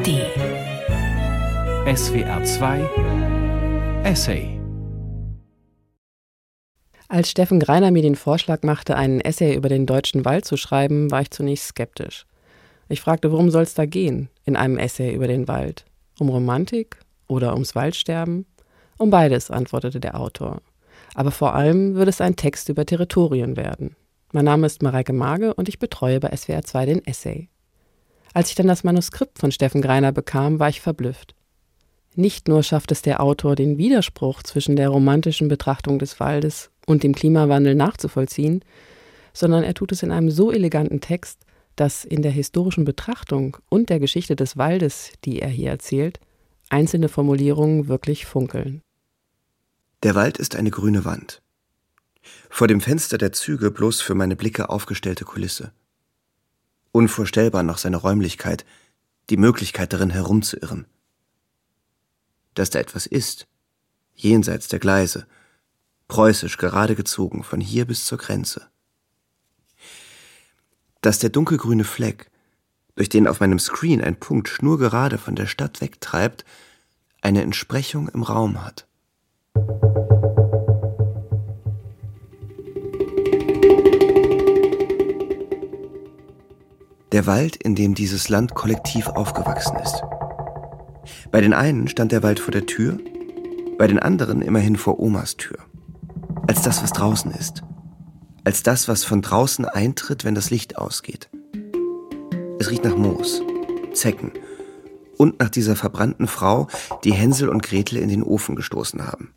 ARD. SWR 2 Essay. Als Steffen Greiner mir den Vorschlag machte, einen Essay über den deutschen Wald zu schreiben, war ich zunächst skeptisch. Ich fragte, worum soll es da gehen in einem Essay über den Wald? Um Romantik oder ums Waldsterben? Um beides, antwortete der Autor. Aber vor allem würde es ein Text über Territorien werden. Mein Name ist Mareike Mage und ich betreue bei SWR 2 den Essay. Als ich dann das Manuskript von Steffen Greiner bekam, war ich verblüfft. Nicht nur schafft es der Autor, den Widerspruch zwischen der romantischen Betrachtung des Waldes und dem Klimawandel nachzuvollziehen, sondern er tut es in einem so eleganten Text, dass in der historischen Betrachtung und der Geschichte des Waldes, die er hier erzählt, einzelne Formulierungen wirklich funkeln. Der Wald ist eine grüne Wand. Vor dem Fenster der Züge bloß für meine Blicke aufgestellte Kulisse. Unvorstellbar noch seine Räumlichkeit, die Möglichkeit darin herumzuirren. Dass da etwas ist, jenseits der Gleise, preußisch gerade gezogen von hier bis zur Grenze. Dass der dunkelgrüne Fleck, durch den auf meinem Screen ein Punkt schnurgerade von der Stadt wegtreibt, eine Entsprechung im Raum hat. Der Wald, in dem dieses Land kollektiv aufgewachsen ist. Bei den einen stand der Wald vor der Tür, bei den anderen immerhin vor Omas Tür. Als das, was draußen ist. Als das, was von draußen eintritt, wenn das Licht ausgeht. Es riecht nach Moos, Zecken und nach dieser verbrannten Frau, die Hänsel und Gretel in den Ofen gestoßen haben.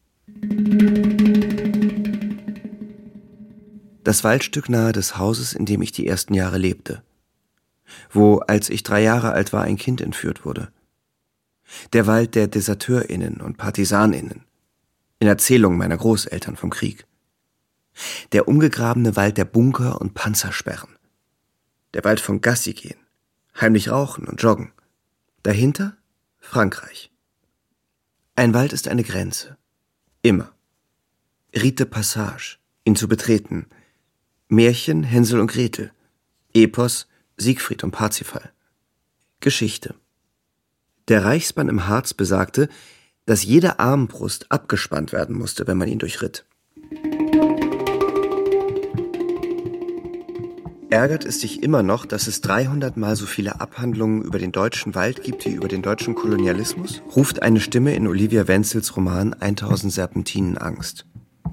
Das Waldstück nahe des Hauses, in dem ich die ersten Jahre lebte wo, als ich drei Jahre alt war, ein Kind entführt wurde. Der Wald der DeserteurInnen und PartisanInnen. In Erzählungen meiner Großeltern vom Krieg. Der umgegrabene Wald der Bunker und Panzersperren. Der Wald von Gassi gehen, heimlich rauchen und joggen. Dahinter Frankreich. Ein Wald ist eine Grenze. Immer. Rite Passage, ihn zu betreten. Märchen Hänsel und Gretel. Epos Siegfried und Parzifal. Geschichte. Der Reichsbann im Harz besagte, dass jede Armbrust abgespannt werden musste, wenn man ihn durchritt. Ärgert es dich immer noch, dass es 300 mal so viele Abhandlungen über den deutschen Wald gibt wie über den deutschen Kolonialismus? Ruft eine Stimme in Olivia Wenzels Roman 1000 Serpentinen Angst.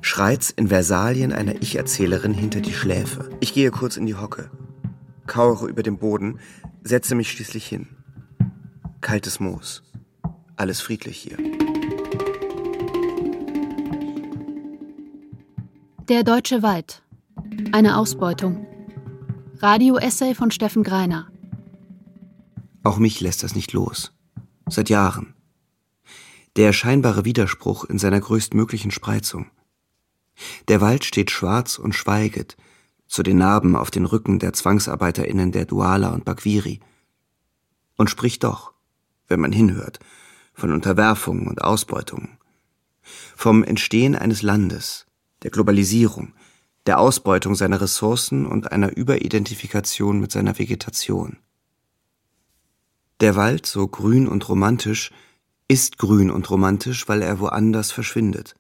Schreit's in Versalien einer Ich-Erzählerin hinter die Schläfe. Ich gehe kurz in die Hocke kauere über den Boden, setze mich schließlich hin. Kaltes Moos. Alles friedlich hier. Der deutsche Wald. Eine Ausbeutung. Radio-Essay von Steffen Greiner. Auch mich lässt das nicht los. Seit Jahren. Der scheinbare Widerspruch in seiner größtmöglichen Spreizung. Der Wald steht schwarz und schweiget, zu den Narben auf den Rücken der ZwangsarbeiterInnen der Duala und Bakwiri. Und spricht doch, wenn man hinhört, von Unterwerfungen und Ausbeutungen. Vom Entstehen eines Landes, der Globalisierung, der Ausbeutung seiner Ressourcen und einer Überidentifikation mit seiner Vegetation. Der Wald, so grün und romantisch, ist grün und romantisch, weil er woanders verschwindet.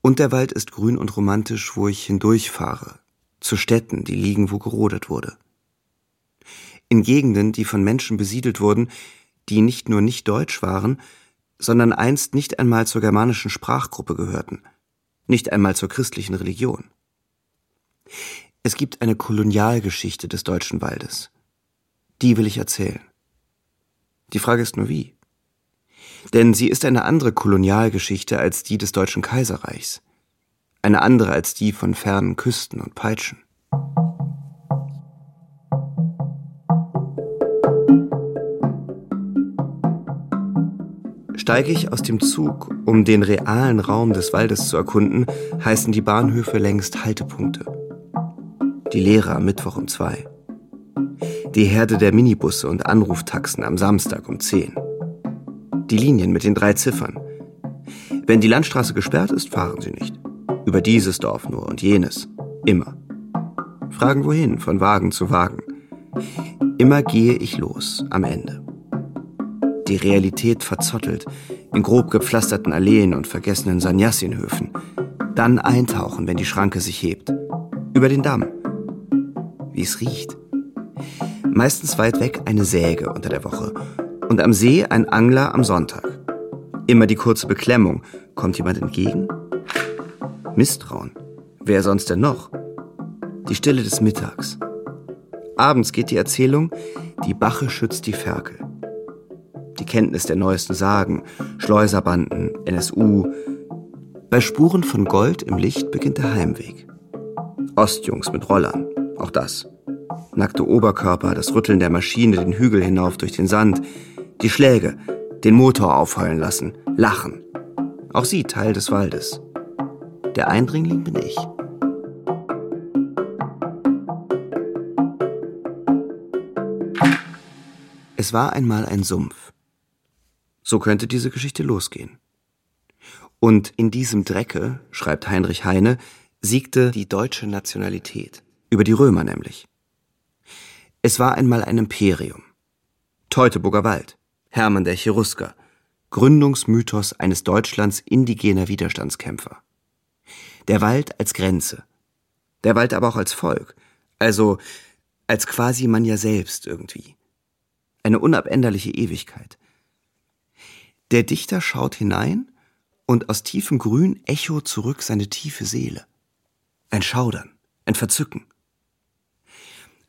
Und der Wald ist grün und romantisch, wo ich hindurchfahre, zu Städten, die liegen, wo gerodet wurde. In Gegenden, die von Menschen besiedelt wurden, die nicht nur nicht deutsch waren, sondern einst nicht einmal zur germanischen Sprachgruppe gehörten, nicht einmal zur christlichen Religion. Es gibt eine Kolonialgeschichte des deutschen Waldes. Die will ich erzählen. Die Frage ist nur wie. Denn sie ist eine andere Kolonialgeschichte als die des Deutschen Kaiserreichs, eine andere als die von fernen Küsten und Peitschen. Steige ich aus dem Zug, um den realen Raum des Waldes zu erkunden, heißen die Bahnhöfe längst Haltepunkte. Die Lehre am Mittwoch um zwei. Die Herde der Minibusse und Anruftaxen am Samstag um zehn die Linien mit den drei Ziffern. Wenn die Landstraße gesperrt ist, fahren Sie nicht. Über dieses Dorf nur und jenes. Immer. Fragen wohin, von Wagen zu Wagen. Immer gehe ich los, am Ende. die Realität verzottelt, in grob gepflasterten Alleen und vergessenen Sannyasinhöfen. Dann eintauchen, wenn die Schranke sich hebt. Über den Damm. Wie es riecht. Meistens weit weg eine Säge unter der Woche und am See ein Angler am Sonntag. Immer die kurze Beklemmung. Kommt jemand entgegen? Misstrauen. Wer sonst denn noch? Die Stille des Mittags. Abends geht die Erzählung, die Bache schützt die Ferkel. Die Kenntnis der neuesten Sagen, Schleuserbanden, NSU. Bei Spuren von Gold im Licht beginnt der Heimweg. Ostjungs mit Rollern, auch das. Nackte Oberkörper, das Rütteln der Maschine den Hügel hinauf durch den Sand, die Schläge, den Motor aufheulen lassen, lachen. Auch sie Teil des Waldes. Der Eindringling bin ich. Es war einmal ein Sumpf. So könnte diese Geschichte losgehen. Und in diesem Drecke, schreibt Heinrich Heine, siegte die deutsche Nationalität, über die Römer nämlich. Es war einmal ein Imperium. Teutoburger Wald, Hermann der Cherusker, Gründungsmythos eines Deutschlands indigener Widerstandskämpfer. Der Wald als Grenze. Der Wald aber auch als Volk, also als quasi man ja selbst irgendwie eine unabänderliche Ewigkeit. Der Dichter schaut hinein und aus tiefem Grün echo zurück seine tiefe Seele. Ein Schaudern, ein Verzücken.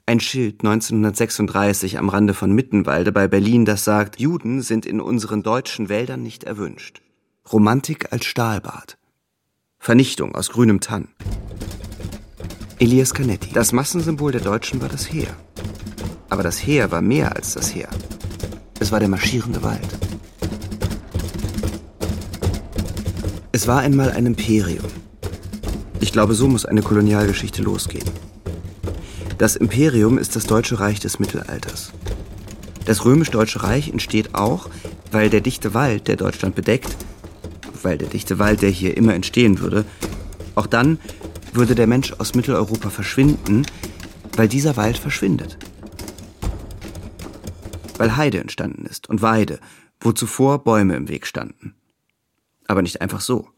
Ein Schild 1936 am Rande von Mittenwalde bei Berlin, das sagt, Juden sind in unseren deutschen Wäldern nicht erwünscht. Romantik als Stahlbad. Vernichtung aus grünem Tann. Elias Canetti. Das Massensymbol der Deutschen war das Heer. Aber das Heer war mehr als das Heer. Es war der marschierende Wald. Es war einmal ein Imperium. Ich glaube, so muss eine Kolonialgeschichte losgehen. Das Imperium ist das Deutsche Reich des Mittelalters. Das römisch-deutsche Reich entsteht auch, weil der dichte Wald, der Deutschland bedeckt, weil der dichte Wald, der hier immer entstehen würde, auch dann würde der Mensch aus Mitteleuropa verschwinden, weil dieser Wald verschwindet weil Heide entstanden ist und Weide, wo zuvor Bäume im Weg standen. Aber nicht einfach so.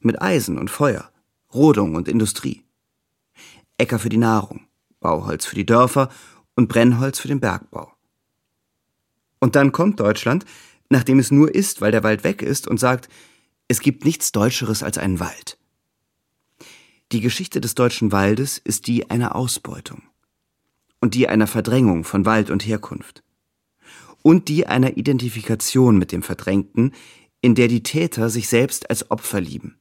Mit Eisen und Feuer, Rodung und Industrie. Äcker für die Nahrung, Bauholz für die Dörfer und Brennholz für den Bergbau. Und dann kommt Deutschland, nachdem es nur ist, weil der Wald weg ist, und sagt, es gibt nichts Deutscheres als einen Wald. Die Geschichte des deutschen Waldes ist die einer Ausbeutung und die einer Verdrängung von Wald und Herkunft und die einer Identifikation mit dem Verdrängten, in der die Täter sich selbst als Opfer lieben.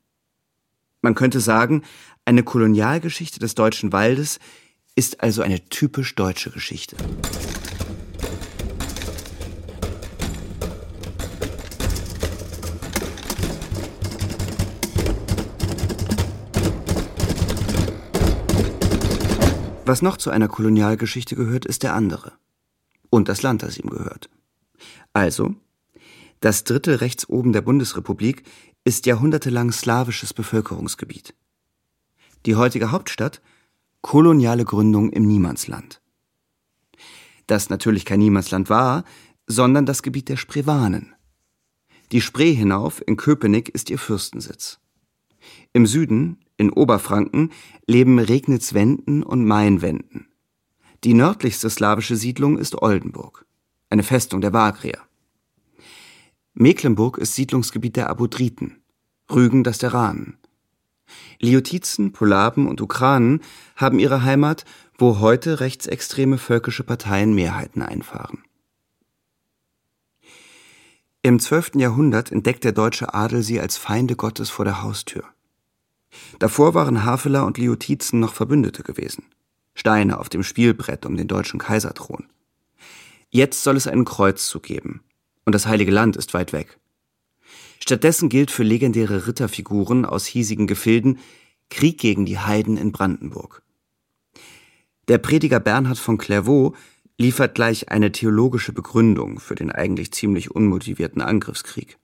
Man könnte sagen, eine Kolonialgeschichte des deutschen Waldes ist also eine typisch deutsche Geschichte. Was noch zu einer Kolonialgeschichte gehört, ist der andere und das Land, das ihm gehört. Also, das dritte rechts oben der Bundesrepublik ist jahrhundertelang slawisches Bevölkerungsgebiet. Die heutige Hauptstadt koloniale Gründung im Niemandsland. Das natürlich kein Niemandsland war, sondern das Gebiet der Spreewanen. Die Spree hinauf in Köpenick ist ihr Fürstensitz. Im Süden, in Oberfranken, leben Regnitz-Wenden und Main-Wenden. Die nördlichste slawische Siedlung ist Oldenburg, eine Festung der Vagrier. Mecklenburg ist Siedlungsgebiet der Abodriten, Rügen das der Ranen. Liotizen, Polaben und Ukranen haben ihre Heimat, wo heute rechtsextreme völkische Parteien Mehrheiten einfahren. Im 12. Jahrhundert entdeckt der deutsche Adel sie als Feinde Gottes vor der Haustür. Davor waren Haveler und Liotizen noch Verbündete gewesen. Steine auf dem Spielbrett um den deutschen Kaiserthron. Jetzt soll es einen Kreuzzug geben, und das Heilige Land ist weit weg. Stattdessen gilt für legendäre Ritterfiguren aus hiesigen Gefilden Krieg gegen die Heiden in Brandenburg. Der Prediger Bernhard von Clairvaux liefert gleich eine theologische Begründung für den eigentlich ziemlich unmotivierten Angriffskrieg.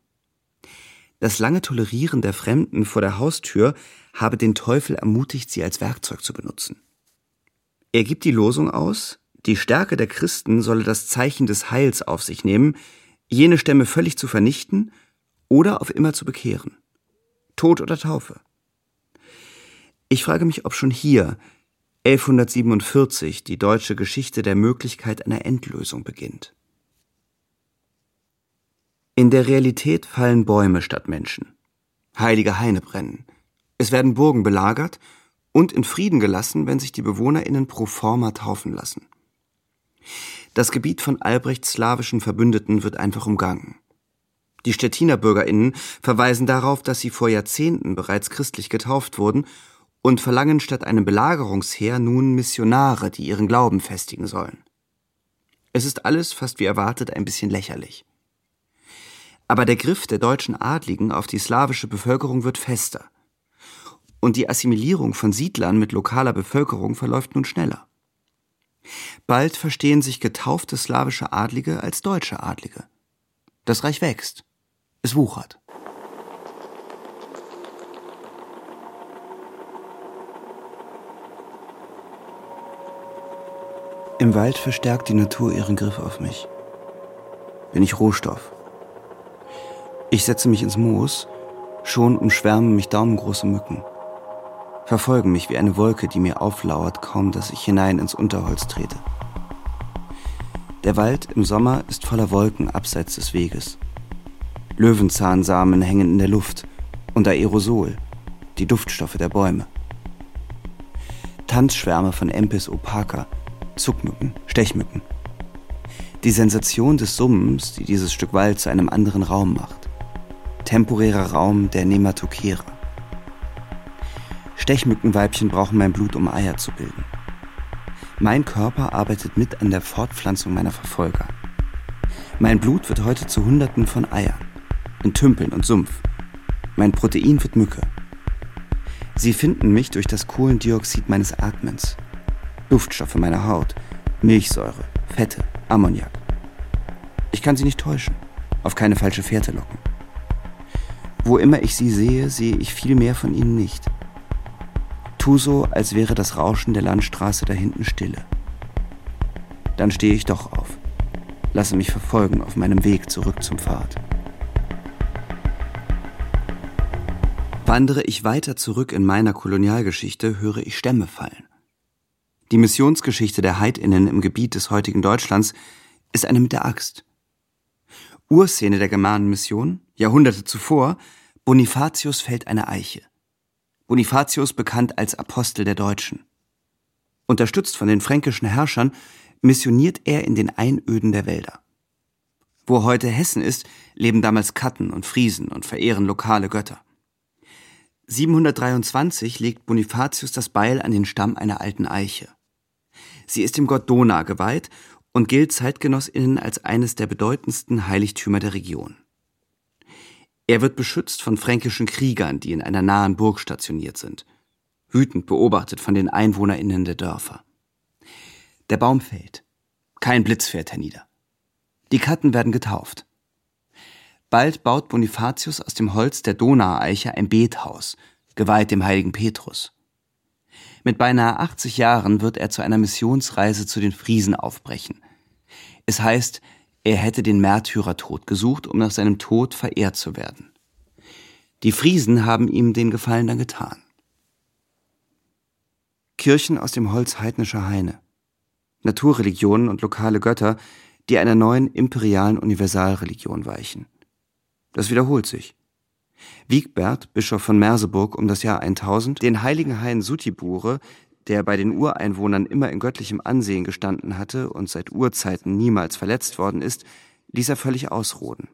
Das lange Tolerieren der Fremden vor der Haustür habe den Teufel ermutigt, sie als Werkzeug zu benutzen. Er gibt die Losung aus, die Stärke der Christen solle das Zeichen des Heils auf sich nehmen, jene Stämme völlig zu vernichten oder auf immer zu bekehren. Tod oder Taufe. Ich frage mich, ob schon hier 1147 die deutsche Geschichte der Möglichkeit einer Endlösung beginnt. In der Realität fallen Bäume statt Menschen. Heilige Haine brennen. Es werden Burgen belagert und in Frieden gelassen, wenn sich die BewohnerInnen pro forma taufen lassen. Das Gebiet von Albrechts slawischen Verbündeten wird einfach umgangen. Die Stettiner BürgerInnen verweisen darauf, dass sie vor Jahrzehnten bereits christlich getauft wurden und verlangen statt einem Belagerungsheer nun Missionare, die ihren Glauben festigen sollen. Es ist alles fast wie erwartet ein bisschen lächerlich. Aber der Griff der deutschen Adligen auf die slawische Bevölkerung wird fester. Und die Assimilierung von Siedlern mit lokaler Bevölkerung verläuft nun schneller. Bald verstehen sich getaufte slawische Adlige als deutsche Adlige. Das Reich wächst. Es wuchert. Im Wald verstärkt die Natur ihren Griff auf mich. Bin ich Rohstoff. Ich setze mich ins Moos, schon umschwärmen mich daumengroße Mücken. Verfolgen mich wie eine Wolke, die mir auflauert, kaum dass ich hinein ins Unterholz trete. Der Wald im Sommer ist voller Wolken abseits des Weges. Löwenzahnsamen hängen in der Luft und Aerosol, die Duftstoffe der Bäume. Tanzschwärme von Empis opaca Zuckmücken, Stechmücken. Die Sensation des Summens, die dieses Stück Wald zu einem anderen Raum macht. Temporärer Raum der Nematokera. Stechmückenweibchen brauchen mein Blut, um Eier zu bilden. Mein Körper arbeitet mit an der Fortpflanzung meiner Verfolger. Mein Blut wird heute zu Hunderten von Eiern, in Tümpeln und Sumpf. Mein Protein wird Mücke. Sie finden mich durch das Kohlendioxid meines Atmens, Duftstoffe meiner Haut, Milchsäure, Fette, Ammoniak. Ich kann sie nicht täuschen, auf keine falsche Fährte locken. Wo immer ich sie sehe, sehe ich viel mehr von ihnen nicht. Tu so, als wäre das Rauschen der Landstraße da hinten stille. Dann stehe ich doch auf, lasse mich verfolgen auf meinem Weg zurück zum Pfad. Wandere ich weiter zurück in meiner Kolonialgeschichte, höre ich Stämme fallen. Die Missionsgeschichte der Heidinnen im Gebiet des heutigen Deutschlands ist eine mit der Axt. Urszene der Germanenmission, Jahrhunderte zuvor, Bonifatius fällt eine Eiche. Bonifatius bekannt als Apostel der Deutschen. Unterstützt von den fränkischen Herrschern, missioniert er in den Einöden der Wälder. Wo heute Hessen ist, leben damals Katten und Friesen und verehren lokale Götter. 723 legt Bonifatius das Beil an den Stamm einer alten Eiche. Sie ist dem Gott Dona geweiht und gilt Zeitgenossinnen als eines der bedeutendsten Heiligtümer der Region. Er wird beschützt von fränkischen Kriegern, die in einer nahen Burg stationiert sind, wütend beobachtet von den Einwohnerinnen der Dörfer. Der Baum fällt. Kein Blitz fährt hernieder. Die Katten werden getauft. Bald baut Bonifatius aus dem Holz der Donaueiche ein Bethaus, geweiht dem heiligen Petrus. Mit beinahe 80 Jahren wird er zu einer Missionsreise zu den Friesen aufbrechen. Es heißt, er hätte den Märtyrertod gesucht, um nach seinem Tod verehrt zu werden. Die Friesen haben ihm den Gefallen dann getan. Kirchen aus dem Holz heidnischer Haine, Naturreligionen und lokale Götter, die einer neuen imperialen Universalreligion weichen. Das wiederholt sich. Wiegbert, Bischof von Merseburg um das Jahr 1000, den heiligen Hain Sutibure, der bei den Ureinwohnern immer in göttlichem Ansehen gestanden hatte und seit Urzeiten niemals verletzt worden ist, ließ er völlig ausroden.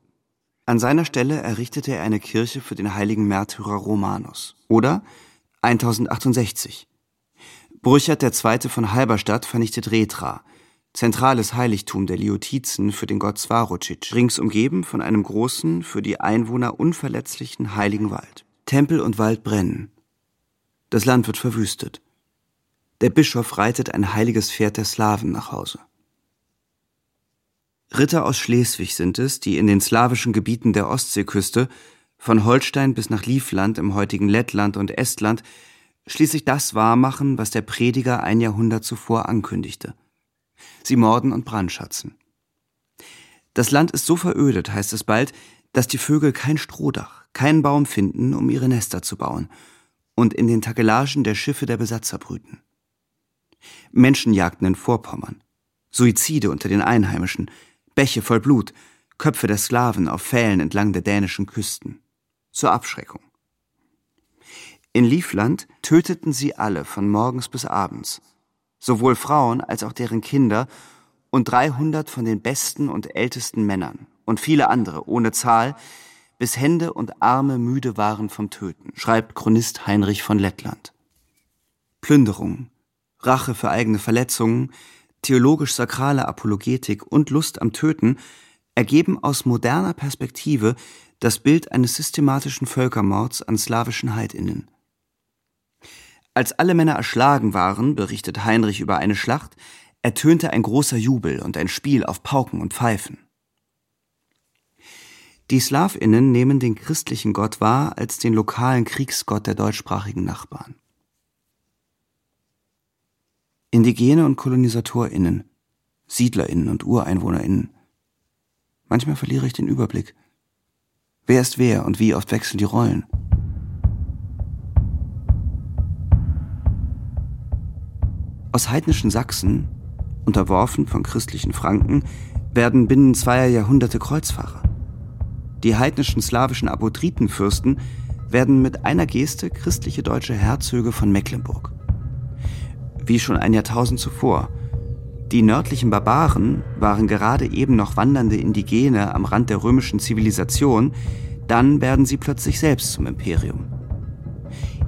An seiner Stelle errichtete er eine Kirche für den heiligen Märtyrer Romanus. Oder 1068. Burchard II. von Halberstadt vernichtet Retra, zentrales Heiligtum der Liotizen für den Gott Svarocic, rings umgeben von einem großen, für die Einwohner unverletzlichen heiligen Wald. Tempel und Wald brennen. Das Land wird verwüstet. Der Bischof reitet ein heiliges Pferd der Slawen nach Hause. Ritter aus Schleswig sind es, die in den slawischen Gebieten der Ostseeküste, von Holstein bis nach Livland im heutigen Lettland und Estland, schließlich das wahrmachen, was der Prediger ein Jahrhundert zuvor ankündigte – Sie morden und brandschatzen. Das Land ist so verödet, heißt es bald, dass die Vögel kein Strohdach, keinen Baum finden, um ihre Nester zu bauen und in den Takelagen der Schiffe der Besatzer brüten. Menschenjagden in Vorpommern, Suizide unter den Einheimischen, Bäche voll Blut, Köpfe der Sklaven auf Pfählen entlang der dänischen Küsten. Zur Abschreckung. In Livland töteten sie alle von morgens bis abends, sowohl Frauen als auch deren Kinder und 300 von den besten und ältesten Männern und viele andere ohne Zahl, bis Hände und Arme müde waren vom Töten, schreibt Chronist Heinrich von Lettland. Plünderung, Rache für eigene Verletzungen, theologisch-sakrale Apologetik und Lust am Töten ergeben aus moderner Perspektive das Bild eines systematischen Völkermords an slawischen Heidinnen. Als alle Männer erschlagen waren, berichtet Heinrich über eine Schlacht, ertönte ein großer Jubel und ein Spiel auf Pauken und Pfeifen. Die Slawinnen nehmen den christlichen Gott wahr als den lokalen Kriegsgott der deutschsprachigen Nachbarn. Indigene und KolonisatorInnen, SiedlerInnen und UreinwohnerInnen. Manchmal verliere ich den Überblick. Wer ist wer und wie oft wechseln die Rollen? Aus heidnischen Sachsen, unterworfen von christlichen Franken, werden binnen zweier Jahrhunderte Kreuzfahrer. Die heidnischen slawischen Abodritenfürsten werden mit einer Geste christliche deutsche Herzöge von Mecklenburg wie schon ein Jahrtausend zuvor. Die nördlichen Barbaren waren gerade eben noch wandernde Indigene am Rand der römischen Zivilisation, dann werden sie plötzlich selbst zum Imperium.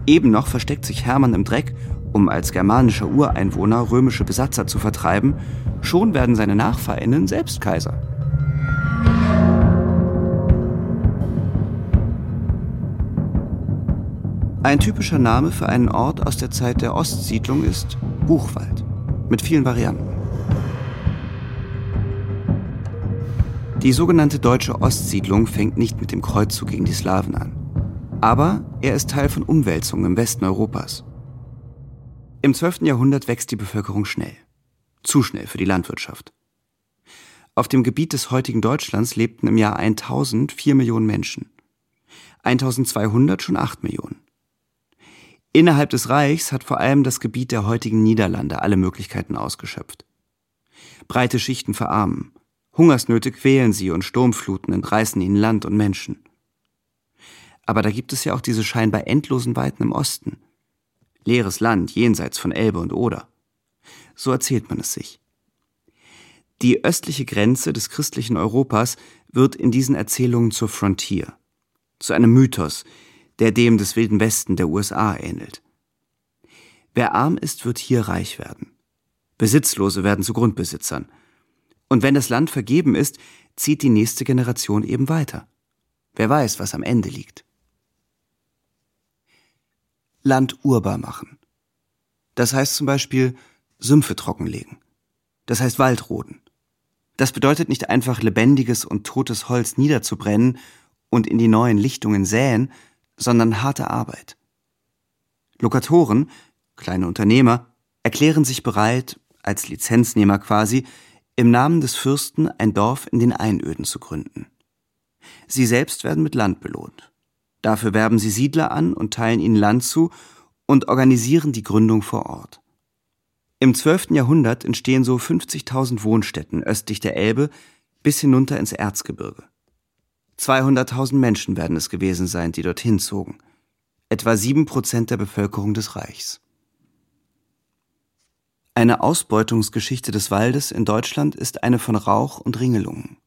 Eben noch versteckt sich Hermann im Dreck, um als germanischer Ureinwohner römische Besatzer zu vertreiben, schon werden seine Nachfahrinnen selbst Kaiser. Ein typischer Name für einen Ort aus der Zeit der Ostsiedlung ist Buchwald mit vielen Varianten. Die sogenannte deutsche Ostsiedlung fängt nicht mit dem Kreuzzug gegen die Slawen an. Aber er ist Teil von Umwälzungen im Westen Europas. Im 12. Jahrhundert wächst die Bevölkerung schnell. Zu schnell für die Landwirtschaft. Auf dem Gebiet des heutigen Deutschlands lebten im Jahr 1000 4 Millionen Menschen. 1200 schon 8 Millionen. Innerhalb des Reichs hat vor allem das Gebiet der heutigen Niederlande alle Möglichkeiten ausgeschöpft. Breite Schichten verarmen, Hungersnöte quälen sie und Sturmfluten entreißen ihnen Land und Menschen. Aber da gibt es ja auch diese scheinbar endlosen Weiten im Osten. Leeres Land jenseits von Elbe und Oder. So erzählt man es sich. Die östliche Grenze des christlichen Europas wird in diesen Erzählungen zur Frontier, zu einem Mythos, der dem des Wilden Westen der USA ähnelt. Wer arm ist, wird hier reich werden. Besitzlose werden zu Grundbesitzern. Und wenn das Land vergeben ist, zieht die nächste Generation eben weiter. Wer weiß, was am Ende liegt. Land urbar machen. Das heißt zum Beispiel Sümpfe trockenlegen. Das heißt Waldroden. Das bedeutet nicht einfach lebendiges und totes Holz niederzubrennen und in die neuen Lichtungen säen, sondern harte Arbeit. Lokatoren, kleine Unternehmer, erklären sich bereit, als Lizenznehmer quasi, im Namen des Fürsten ein Dorf in den Einöden zu gründen. Sie selbst werden mit Land belohnt. Dafür werben sie Siedler an und teilen ihnen Land zu und organisieren die Gründung vor Ort. Im 12. Jahrhundert entstehen so 50.000 Wohnstätten östlich der Elbe bis hinunter ins Erzgebirge. 200.000 Menschen werden es gewesen sein, die dorthin zogen. Etwa sieben Prozent der Bevölkerung des Reichs. Eine Ausbeutungsgeschichte des Waldes in Deutschland ist eine von Rauch und Ringelungen.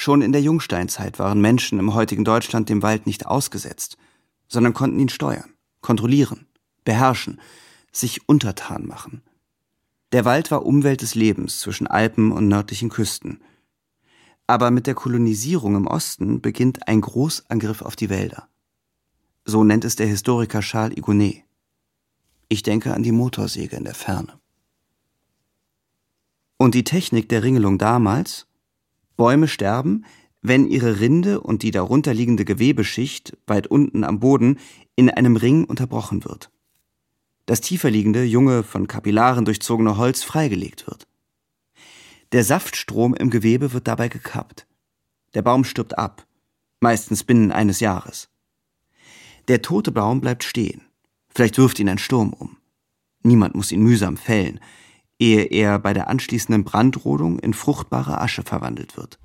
Schon in der Jungsteinzeit waren Menschen im heutigen Deutschland dem Wald nicht ausgesetzt, sondern konnten ihn steuern, kontrollieren, beherrschen, sich untertan machen. Der Wald war Umwelt des Lebens zwischen Alpen und nördlichen Küsten, aber mit der Kolonisierung im Osten beginnt ein Großangriff auf die Wälder. So nennt es der Historiker Charles Igonet. Ich denke an die Motorsäge in der Ferne. Und die Technik der Ringelung damals? Bäume sterben, wenn ihre Rinde und die darunterliegende Gewebeschicht weit unten am Boden in einem Ring unterbrochen wird. Das tieferliegende, junge, von Kapillaren durchzogene Holz freigelegt wird. Der Saftstrom im Gewebe wird dabei gekappt. Der Baum stirbt ab, meistens binnen eines Jahres. Der tote Baum bleibt stehen. Vielleicht wirft ihn ein Sturm um. Niemand muss ihn mühsam fällen, ehe er bei der anschließenden Brandrodung in fruchtbare Asche verwandelt wird.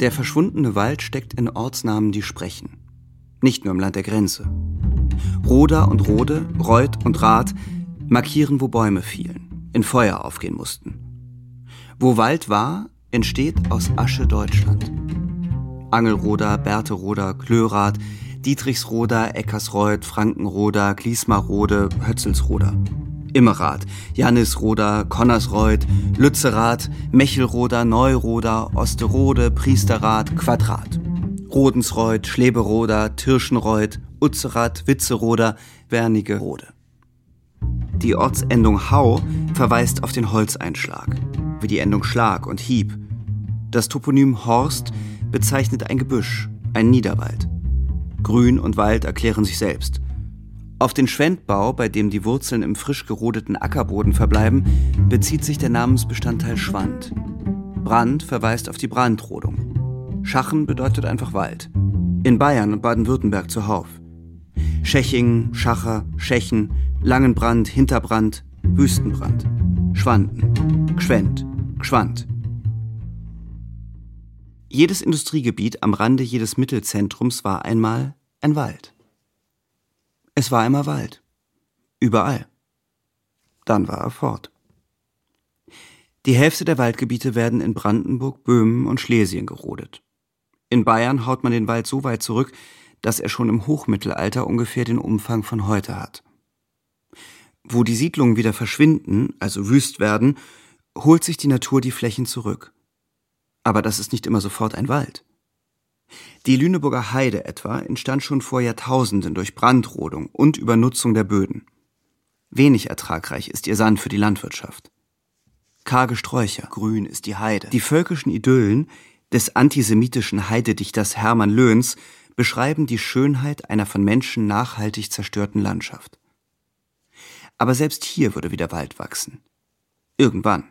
Der verschwundene Wald steckt in Ortsnamen, die sprechen. Nicht nur im Land der Grenze. Roda und Rode, Reuth und Rath markieren, wo Bäume fielen, in Feuer aufgehen mussten. Wo Wald war, entsteht aus Asche Deutschland. Angelroda, Berteroda, Klörath, Dietrichsroda, Eckersreuth, Frankenroda, Gliesmarode, Hötzelsroda. Immerath, Jannisroda, Connersreuth, Lützerath, Mechelroda, Neuroda, Osterode, Priesterrath, Quadrat. Rodensreuth, Schleberoda, Tirschenreuth, Utzerath, Witzeroda, Wernigerode. Die Ortsendung Hau verweist auf den Holzeinschlag, wie die Endung Schlag und Hieb. Das Toponym Horst bezeichnet ein Gebüsch, ein Niederwald. Grün und Wald erklären sich selbst. Auf den Schwendbau, bei dem die Wurzeln im frisch gerodeten Ackerboden verbleiben, bezieht sich der Namensbestandteil Schwand. Brand verweist auf die Brandrodung. Schachen bedeutet einfach Wald. In Bayern und Baden-Württemberg zuhauf. Scheching, Schacher, Schechen, Langenbrand, Hinterbrand, Wüstenbrand. Schwanden, Gschwend, Gschwand. Jedes Industriegebiet am Rande jedes Mittelzentrums war einmal ein Wald. Es war einmal Wald. Überall. Dann war er fort. Die Hälfte der Waldgebiete werden in Brandenburg, Böhmen und Schlesien gerodet. In Bayern haut man den Wald so weit zurück, dass er schon im Hochmittelalter ungefähr den Umfang von heute hat. Wo die Siedlungen wieder verschwinden, also wüst werden, holt sich die Natur die Flächen zurück. Aber das ist nicht immer sofort ein Wald. Die Lüneburger Heide etwa entstand schon vor Jahrtausenden durch Brandrodung und Übernutzung der Böden. Wenig ertragreich ist ihr Sand für die Landwirtschaft. Karge Sträucher, grün ist die Heide. Die völkischen Idyllen des antisemitischen Heidedichters Hermann Löhns beschreiben die Schönheit einer von Menschen nachhaltig zerstörten Landschaft. Aber selbst hier würde wieder Wald wachsen. Irgendwann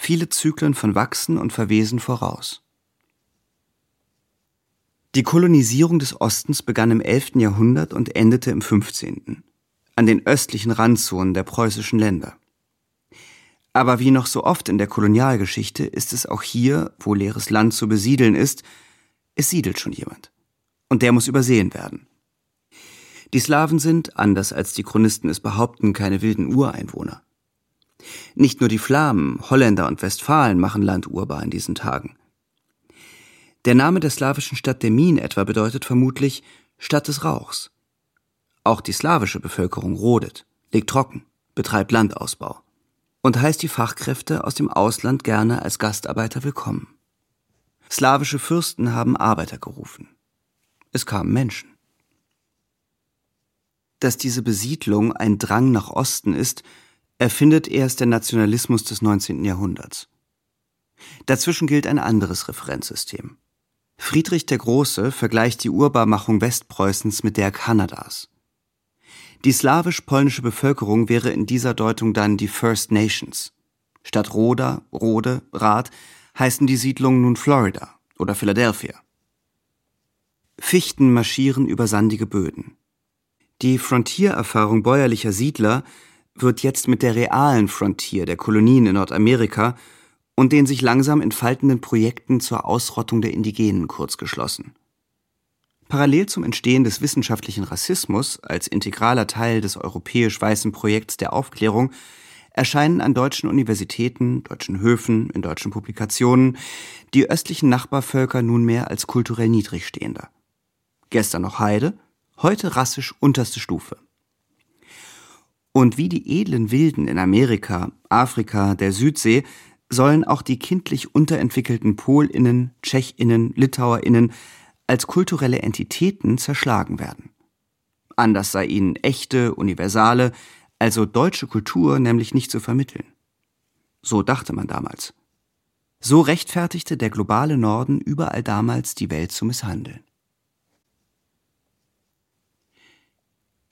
viele Zyklen von Wachsen und Verwesen voraus. Die Kolonisierung des Ostens begann im 11. Jahrhundert und endete im 15. an den östlichen Randzonen der preußischen Länder. Aber wie noch so oft in der Kolonialgeschichte ist es auch hier, wo leeres Land zu besiedeln ist, es siedelt schon jemand. Und der muss übersehen werden. Die Slawen sind, anders als die Chronisten es behaupten, keine wilden Ureinwohner. Nicht nur die Flamen, Holländer und Westfalen machen Land urbar in diesen Tagen. Der Name der slawischen Stadt Demin etwa bedeutet vermutlich Stadt des Rauchs. Auch die slawische Bevölkerung rodet, legt trocken, betreibt Landausbau und heißt die Fachkräfte aus dem Ausland gerne als Gastarbeiter willkommen. Slawische Fürsten haben Arbeiter gerufen. Es kamen Menschen. Dass diese Besiedlung ein Drang nach Osten ist, erfindet erst der Nationalismus des 19. Jahrhunderts. Dazwischen gilt ein anderes Referenzsystem. Friedrich der Große vergleicht die Urbarmachung Westpreußens mit der Kanadas. Die slawisch-polnische Bevölkerung wäre in dieser Deutung dann die First Nations. Statt Roda, Rode, Rath heißen die Siedlungen nun Florida oder Philadelphia. Fichten marschieren über sandige Böden. Die Frontiererfahrung bäuerlicher Siedler wird jetzt mit der realen Frontier der Kolonien in Nordamerika und den sich langsam entfaltenden Projekten zur Ausrottung der Indigenen kurzgeschlossen. Parallel zum Entstehen des wissenschaftlichen Rassismus als integraler Teil des europäisch weißen Projekts der Aufklärung erscheinen an deutschen Universitäten, deutschen Höfen, in deutschen Publikationen die östlichen Nachbarvölker nunmehr als kulturell niedrigstehender. Gestern noch Heide, heute rassisch unterste Stufe. Und wie die edlen Wilden in Amerika, Afrika, der Südsee sollen auch die kindlich unterentwickelten Polinnen, Tschechinnen, Litauerinnen als kulturelle Entitäten zerschlagen werden. Anders sei ihnen echte, universale, also deutsche Kultur nämlich nicht zu vermitteln. So dachte man damals. So rechtfertigte der globale Norden überall damals die Welt zu misshandeln.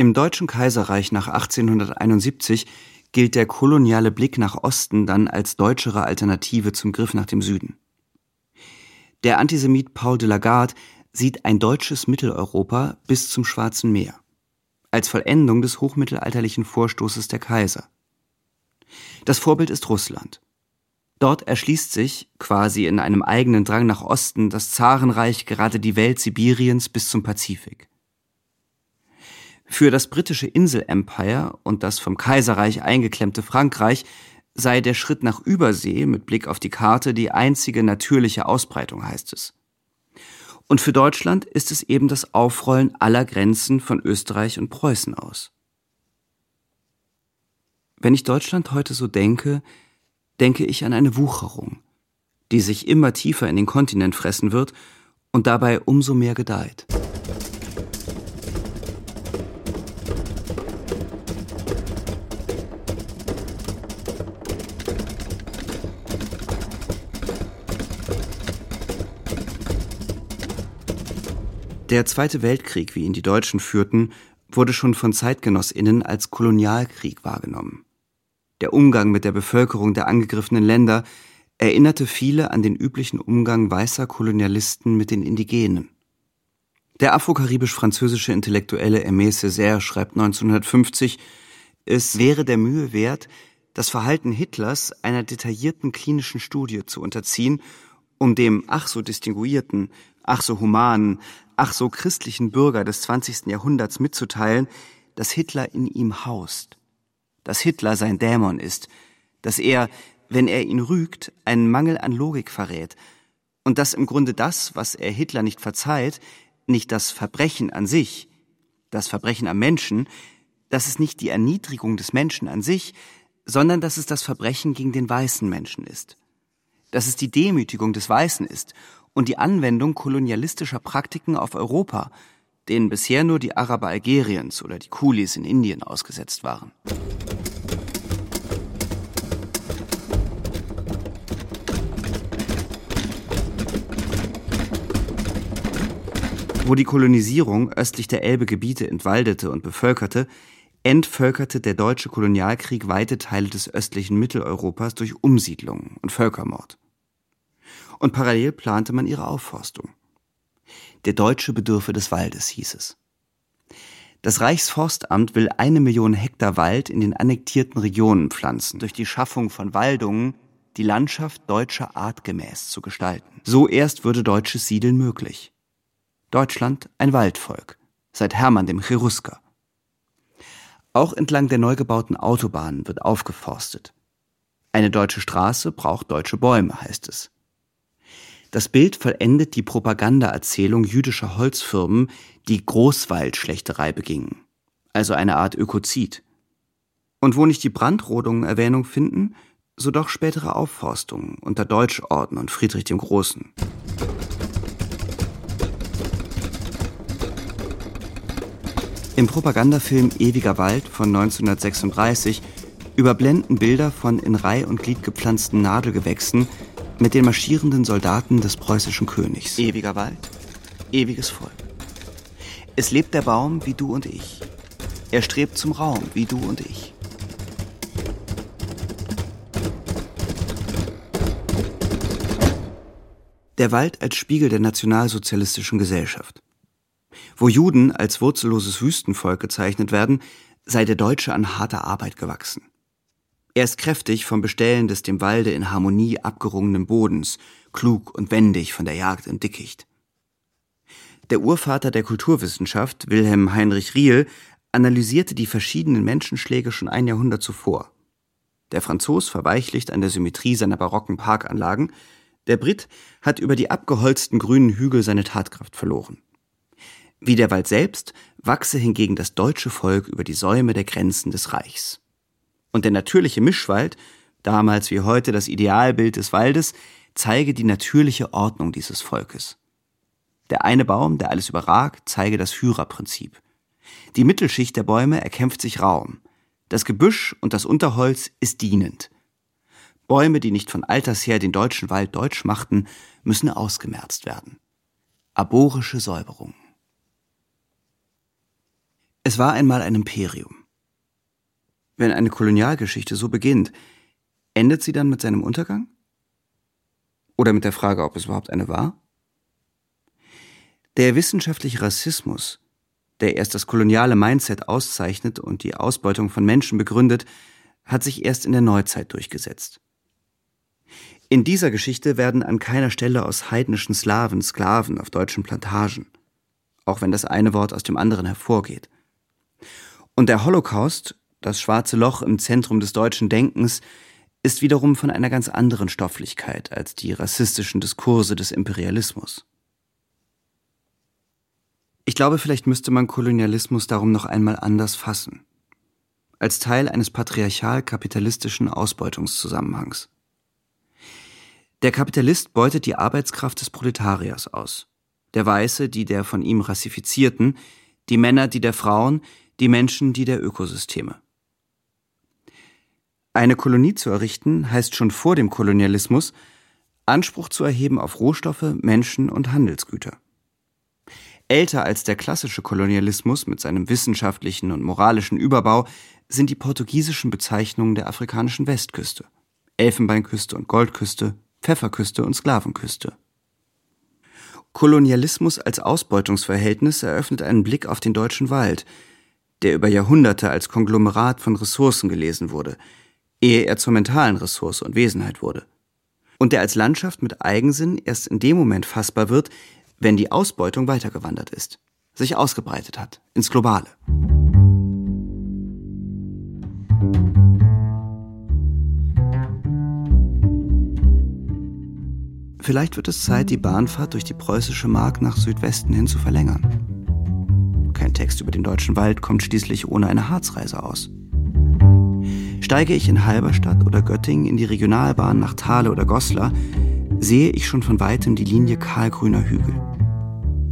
Im Deutschen Kaiserreich nach 1871 gilt der koloniale Blick nach Osten dann als deutschere Alternative zum Griff nach dem Süden. Der Antisemit Paul de Lagarde sieht ein deutsches Mitteleuropa bis zum Schwarzen Meer als Vollendung des hochmittelalterlichen Vorstoßes der Kaiser. Das Vorbild ist Russland. Dort erschließt sich, quasi in einem eigenen Drang nach Osten, das Zarenreich gerade die Welt Sibiriens bis zum Pazifik. Für das britische Insel-Empire und das vom Kaiserreich eingeklemmte Frankreich sei der Schritt nach Übersee mit Blick auf die Karte die einzige natürliche Ausbreitung, heißt es. Und für Deutschland ist es eben das Aufrollen aller Grenzen von Österreich und Preußen aus. Wenn ich Deutschland heute so denke, denke ich an eine Wucherung, die sich immer tiefer in den Kontinent fressen wird und dabei umso mehr gedeiht. Der Zweite Weltkrieg, wie ihn die Deutschen führten, wurde schon von Zeitgenossinnen als Kolonialkrieg wahrgenommen. Der Umgang mit der Bevölkerung der angegriffenen Länder erinnerte viele an den üblichen Umgang weißer Kolonialisten mit den Indigenen. Der afrokaribisch-französische Intellektuelle Aimé Césaire schreibt 1950, es wäre der Mühe wert, das Verhalten Hitlers einer detaillierten klinischen Studie zu unterziehen, um dem ach so distinguierten, ach so humanen, ach so christlichen Bürger des 20. Jahrhunderts mitzuteilen, dass Hitler in ihm haust, dass Hitler sein Dämon ist, dass er, wenn er ihn rügt, einen Mangel an Logik verrät, und dass im Grunde das, was er Hitler nicht verzeiht, nicht das Verbrechen an sich, das Verbrechen am Menschen, dass es nicht die Erniedrigung des Menschen an sich, sondern dass es das Verbrechen gegen den weißen Menschen ist, dass es die Demütigung des Weißen ist und die Anwendung kolonialistischer Praktiken auf Europa, denen bisher nur die Araber Algeriens oder die Kulis in Indien ausgesetzt waren. Wo die Kolonisierung östlich der Elbe Gebiete entwaldete und bevölkerte, entvölkerte der deutsche Kolonialkrieg weite Teile des östlichen Mitteleuropas durch Umsiedlungen und Völkermord und parallel plante man ihre Aufforstung. Der Deutsche bedürfe des Waldes, hieß es. Das Reichsforstamt will eine Million Hektar Wald in den annektierten Regionen pflanzen, durch die Schaffung von Waldungen die Landschaft deutscher Art gemäß zu gestalten. So erst würde deutsches Siedeln möglich. Deutschland ein Waldvolk, seit Hermann dem Cherusker. Auch entlang der neu gebauten Autobahnen wird aufgeforstet. Eine deutsche Straße braucht deutsche Bäume, heißt es. Das Bild vollendet die Propagandaerzählung jüdischer Holzfirmen, die Großwaldschlechterei begingen, also eine Art Ökozid. Und wo nicht die Brandrodungen Erwähnung finden, so doch spätere Aufforstungen unter Deutschorden und Friedrich dem Großen. Im Propagandafilm Ewiger Wald von 1936 überblenden Bilder von in Reih und Glied gepflanzten Nadelgewächsen mit den marschierenden Soldaten des preußischen Königs. Ewiger Wald, ewiges Volk. Es lebt der Baum wie du und ich. Er strebt zum Raum wie du und ich. Der Wald als Spiegel der nationalsozialistischen Gesellschaft. Wo Juden als wurzelloses Wüstenvolk gezeichnet werden, sei der Deutsche an harter Arbeit gewachsen. Er ist kräftig vom Bestellen des dem Walde in Harmonie abgerungenen Bodens, klug und wendig von der Jagd im Dickicht. Der Urvater der Kulturwissenschaft, Wilhelm Heinrich Riel, analysierte die verschiedenen Menschenschläge schon ein Jahrhundert zuvor. Der Franzos verweichlicht an der Symmetrie seiner barocken Parkanlagen, der Brit hat über die abgeholzten grünen Hügel seine Tatkraft verloren. Wie der Wald selbst wachse hingegen das deutsche Volk über die Säume der Grenzen des Reichs. Und der natürliche Mischwald, damals wie heute das Idealbild des Waldes, zeige die natürliche Ordnung dieses Volkes. Der eine Baum, der alles überragt, zeige das Führerprinzip. Die Mittelschicht der Bäume erkämpft sich Raum. Das Gebüsch und das Unterholz ist dienend. Bäume, die nicht von alters her den deutschen Wald deutsch machten, müssen ausgemerzt werden. Aborische Säuberung. Es war einmal ein Imperium. Wenn eine Kolonialgeschichte so beginnt, endet sie dann mit seinem Untergang? Oder mit der Frage, ob es überhaupt eine war? Der wissenschaftliche Rassismus, der erst das koloniale Mindset auszeichnet und die Ausbeutung von Menschen begründet, hat sich erst in der Neuzeit durchgesetzt. In dieser Geschichte werden an keiner Stelle aus heidnischen Slawen Sklaven auf deutschen Plantagen, auch wenn das eine Wort aus dem anderen hervorgeht. Und der Holocaust, das schwarze Loch im Zentrum des deutschen Denkens, ist wiederum von einer ganz anderen Stofflichkeit als die rassistischen Diskurse des Imperialismus. Ich glaube, vielleicht müsste man Kolonialismus darum noch einmal anders fassen. Als Teil eines patriarchal-kapitalistischen Ausbeutungszusammenhangs. Der Kapitalist beutet die Arbeitskraft des Proletariers aus. Der Weiße, die der von ihm rassifizierten, die Männer, die der Frauen, die Menschen, die der Ökosysteme. Eine Kolonie zu errichten heißt schon vor dem Kolonialismus, Anspruch zu erheben auf Rohstoffe, Menschen und Handelsgüter. Älter als der klassische Kolonialismus mit seinem wissenschaftlichen und moralischen Überbau sind die portugiesischen Bezeichnungen der afrikanischen Westküste. Elfenbeinküste und Goldküste, Pfefferküste und Sklavenküste. Kolonialismus als Ausbeutungsverhältnis eröffnet einen Blick auf den deutschen Wald, der über Jahrhunderte als Konglomerat von Ressourcen gelesen wurde, ehe er zur mentalen Ressource und Wesenheit wurde. Und der als Landschaft mit Eigensinn erst in dem Moment fassbar wird, wenn die Ausbeutung weitergewandert ist, sich ausgebreitet hat, ins Globale. Vielleicht wird es Zeit, die Bahnfahrt durch die preußische Mark nach Südwesten hin zu verlängern. Kein Text über den deutschen Wald kommt schließlich ohne eine Harzreise aus. Steige ich in Halberstadt oder Göttingen in die Regionalbahn nach Thale oder Goslar, sehe ich schon von weitem die Linie kahlgrüner Hügel.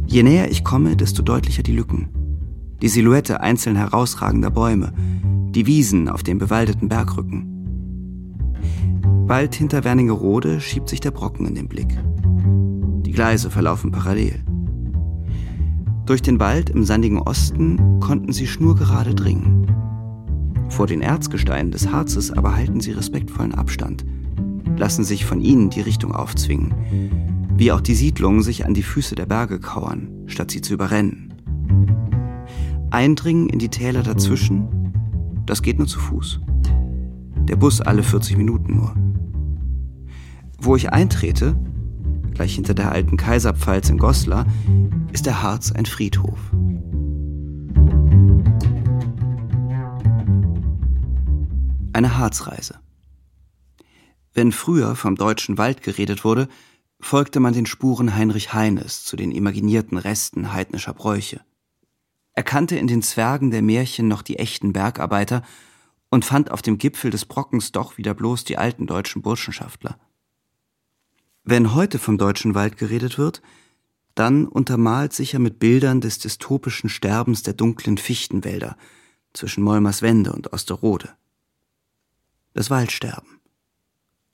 Je näher ich komme, desto deutlicher die Lücken. Die Silhouette einzeln herausragender Bäume, die Wiesen auf dem bewaldeten Bergrücken. Bald hinter Wernigerode schiebt sich der Brocken in den Blick. Die Gleise verlaufen parallel. Durch den Wald im sandigen Osten konnten sie schnurgerade dringen. Vor den Erzgesteinen des Harzes aber halten sie respektvollen Abstand, lassen sich von ihnen die Richtung aufzwingen, wie auch die Siedlungen sich an die Füße der Berge kauern, statt sie zu überrennen. Eindringen in die Täler dazwischen, das geht nur zu Fuß. Der Bus alle 40 Minuten nur. Wo ich eintrete, gleich hinter der alten Kaiserpfalz in Goslar, ist der Harz ein Friedhof. Eine Harzreise. Wenn früher vom deutschen Wald geredet wurde, folgte man den Spuren Heinrich Heines zu den imaginierten Resten heidnischer Bräuche. Er kannte in den Zwergen der Märchen noch die echten Bergarbeiter und fand auf dem Gipfel des Brockens doch wieder bloß die alten deutschen Burschenschaftler. Wenn heute vom deutschen Wald geredet wird, dann untermalt sicher mit Bildern des dystopischen Sterbens der dunklen Fichtenwälder zwischen Molmerswende und Osterode. Das Waldsterben.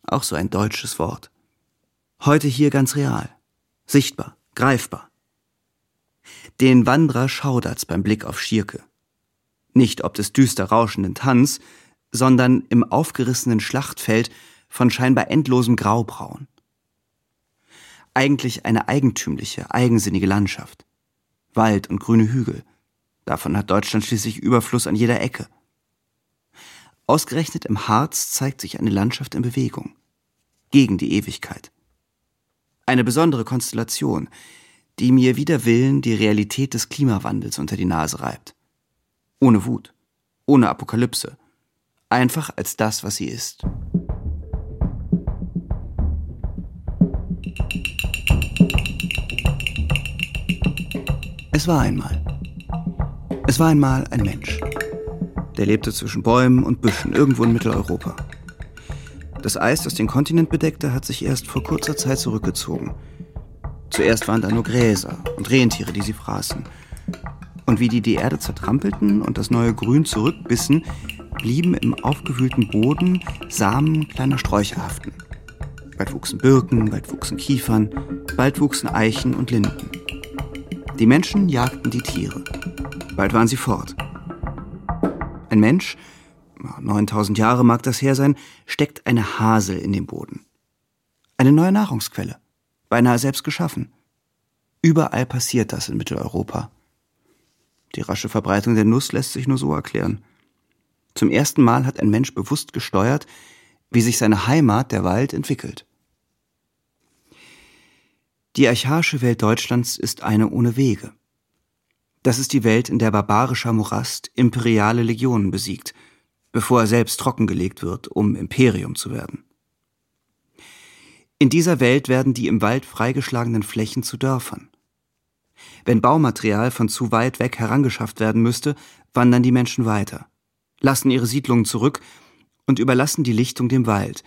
Auch so ein deutsches Wort. Heute hier ganz real, sichtbar, greifbar. Den Wanderer schaudert's beim Blick auf Schierke. Nicht ob des düster rauschenden Tanz, sondern im aufgerissenen Schlachtfeld von scheinbar endlosem Graubraun. Eigentlich eine eigentümliche, eigensinnige Landschaft. Wald und grüne Hügel. Davon hat Deutschland schließlich Überfluss an jeder Ecke. Ausgerechnet im Harz zeigt sich eine Landschaft in Bewegung. Gegen die Ewigkeit. Eine besondere Konstellation, die mir wider Willen die Realität des Klimawandels unter die Nase reibt. Ohne Wut, ohne Apokalypse, einfach als das, was sie ist. Es war einmal. Es war einmal ein Mensch. Der lebte zwischen Bäumen und Büschen irgendwo in Mitteleuropa. Das Eis, das den Kontinent bedeckte, hat sich erst vor kurzer Zeit zurückgezogen. Zuerst waren da nur Gräser und Rentiere, die sie fraßen. Und wie die die Erde zertrampelten und das neue Grün zurückbissen, blieben im aufgewühlten Boden Samen kleiner Sträucher haften. Bald wuchsen Birken, bald wuchsen Kiefern, bald wuchsen Eichen und Linden. Die Menschen jagten die Tiere. Bald waren sie fort. Ein Mensch, 9000 Jahre mag das her sein, steckt eine Hasel in dem Boden. Eine neue Nahrungsquelle, beinahe selbst geschaffen. Überall passiert das in Mitteleuropa. Die rasche Verbreitung der Nuss lässt sich nur so erklären. Zum ersten Mal hat ein Mensch bewusst gesteuert, wie sich seine Heimat, der Wald, entwickelt. Die archaische Welt Deutschlands ist eine ohne Wege. Das ist die Welt, in der barbarischer Morast imperiale Legionen besiegt, bevor er selbst trockengelegt wird, um Imperium zu werden. In dieser Welt werden die im Wald freigeschlagenen Flächen zu Dörfern. Wenn Baumaterial von zu weit weg herangeschafft werden müsste, wandern die Menschen weiter, lassen ihre Siedlungen zurück und überlassen die Lichtung dem Wald,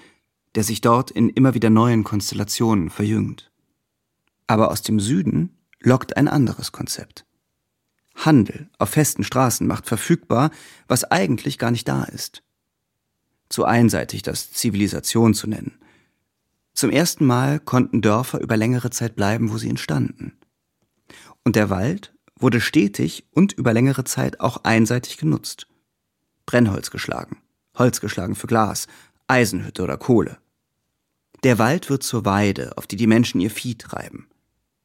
der sich dort in immer wieder neuen Konstellationen verjüngt. Aber aus dem Süden lockt ein anderes Konzept. Handel auf festen Straßen macht verfügbar, was eigentlich gar nicht da ist. Zu einseitig, das Zivilisation zu nennen. Zum ersten Mal konnten Dörfer über längere Zeit bleiben, wo sie entstanden. Und der Wald wurde stetig und über längere Zeit auch einseitig genutzt. Brennholz geschlagen, Holz geschlagen für Glas, Eisenhütte oder Kohle. Der Wald wird zur Weide, auf die die Menschen ihr Vieh treiben.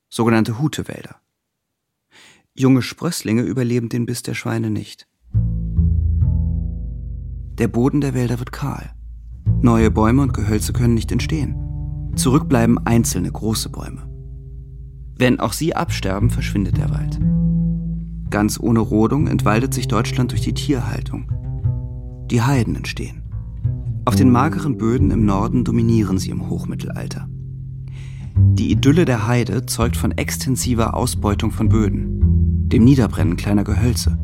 Sogenannte Hutewälder. Junge Sprösslinge überleben den Biss der Schweine nicht. Der Boden der Wälder wird kahl. Neue Bäume und Gehölze können nicht entstehen. Zurückbleiben einzelne große Bäume. Wenn auch sie absterben, verschwindet der Wald. Ganz ohne Rodung entwaldet sich Deutschland durch die Tierhaltung. Die Heiden entstehen. Auf den mageren Böden im Norden dominieren sie im Hochmittelalter. Die Idylle der Heide zeugt von extensiver Ausbeutung von Böden, dem Niederbrennen kleiner Gehölze,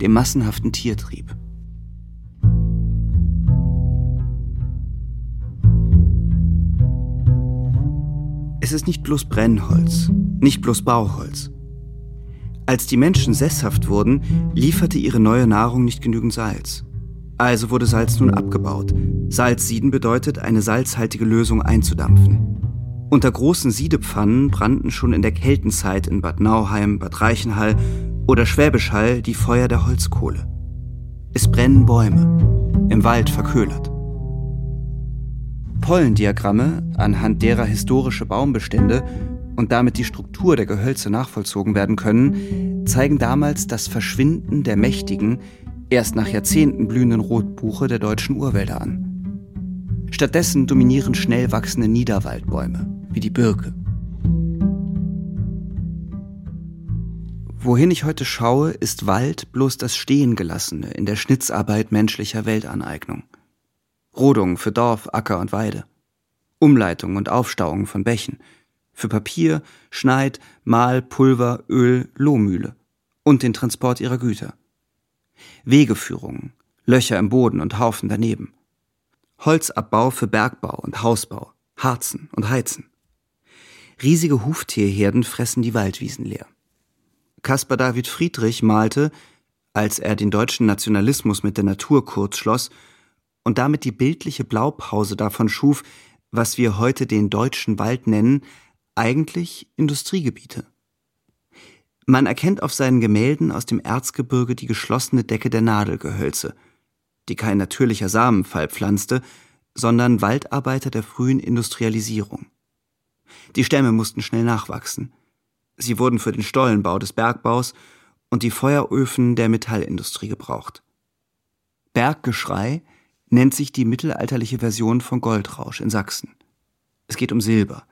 dem massenhaften Tiertrieb. Es ist nicht bloß Brennholz, nicht bloß Bauholz. Als die Menschen sesshaft wurden, lieferte ihre neue Nahrung nicht genügend Salz. Also wurde Salz nun abgebaut. Salzsieden bedeutet, eine salzhaltige Lösung einzudampfen. Unter großen Siedepfannen brannten schon in der Keltenzeit in Bad Nauheim, Bad Reichenhall oder Schwäbisch Hall die Feuer der Holzkohle. Es brennen Bäume, im Wald verköhlert. Pollendiagramme, anhand derer historische Baumbestände und damit die Struktur der Gehölze nachvollzogen werden können, zeigen damals das Verschwinden der mächtigen, erst nach Jahrzehnten blühenden Rotbuche der deutschen Urwälder an. Stattdessen dominieren schnell wachsende Niederwaldbäume, wie die Birke. Wohin ich heute schaue, ist Wald bloß das Stehengelassene in der Schnitzarbeit menschlicher Weltaneignung. Rodungen für Dorf, Acker und Weide, Umleitungen und Aufstauungen von Bächen, für Papier, Schneid, Mahl, Pulver, Öl, Lohmühle und den Transport ihrer Güter. Wegeführungen, Löcher im Boden und Haufen daneben. Holzabbau für Bergbau und Hausbau, Harzen und Heizen. Riesige Huftierherden fressen die Waldwiesen leer. Caspar David Friedrich malte, als er den deutschen Nationalismus mit der Natur kurz schloss, und damit die bildliche Blaupause davon schuf, was wir heute den deutschen Wald nennen, eigentlich Industriegebiete. Man erkennt auf seinen Gemälden aus dem Erzgebirge die geschlossene Decke der Nadelgehölze, die kein natürlicher Samenfall pflanzte, sondern Waldarbeiter der frühen Industrialisierung. Die Stämme mussten schnell nachwachsen. Sie wurden für den Stollenbau des Bergbaus und die Feueröfen der Metallindustrie gebraucht. Berggeschrei nennt sich die mittelalterliche Version von Goldrausch in Sachsen. Es geht um Silber.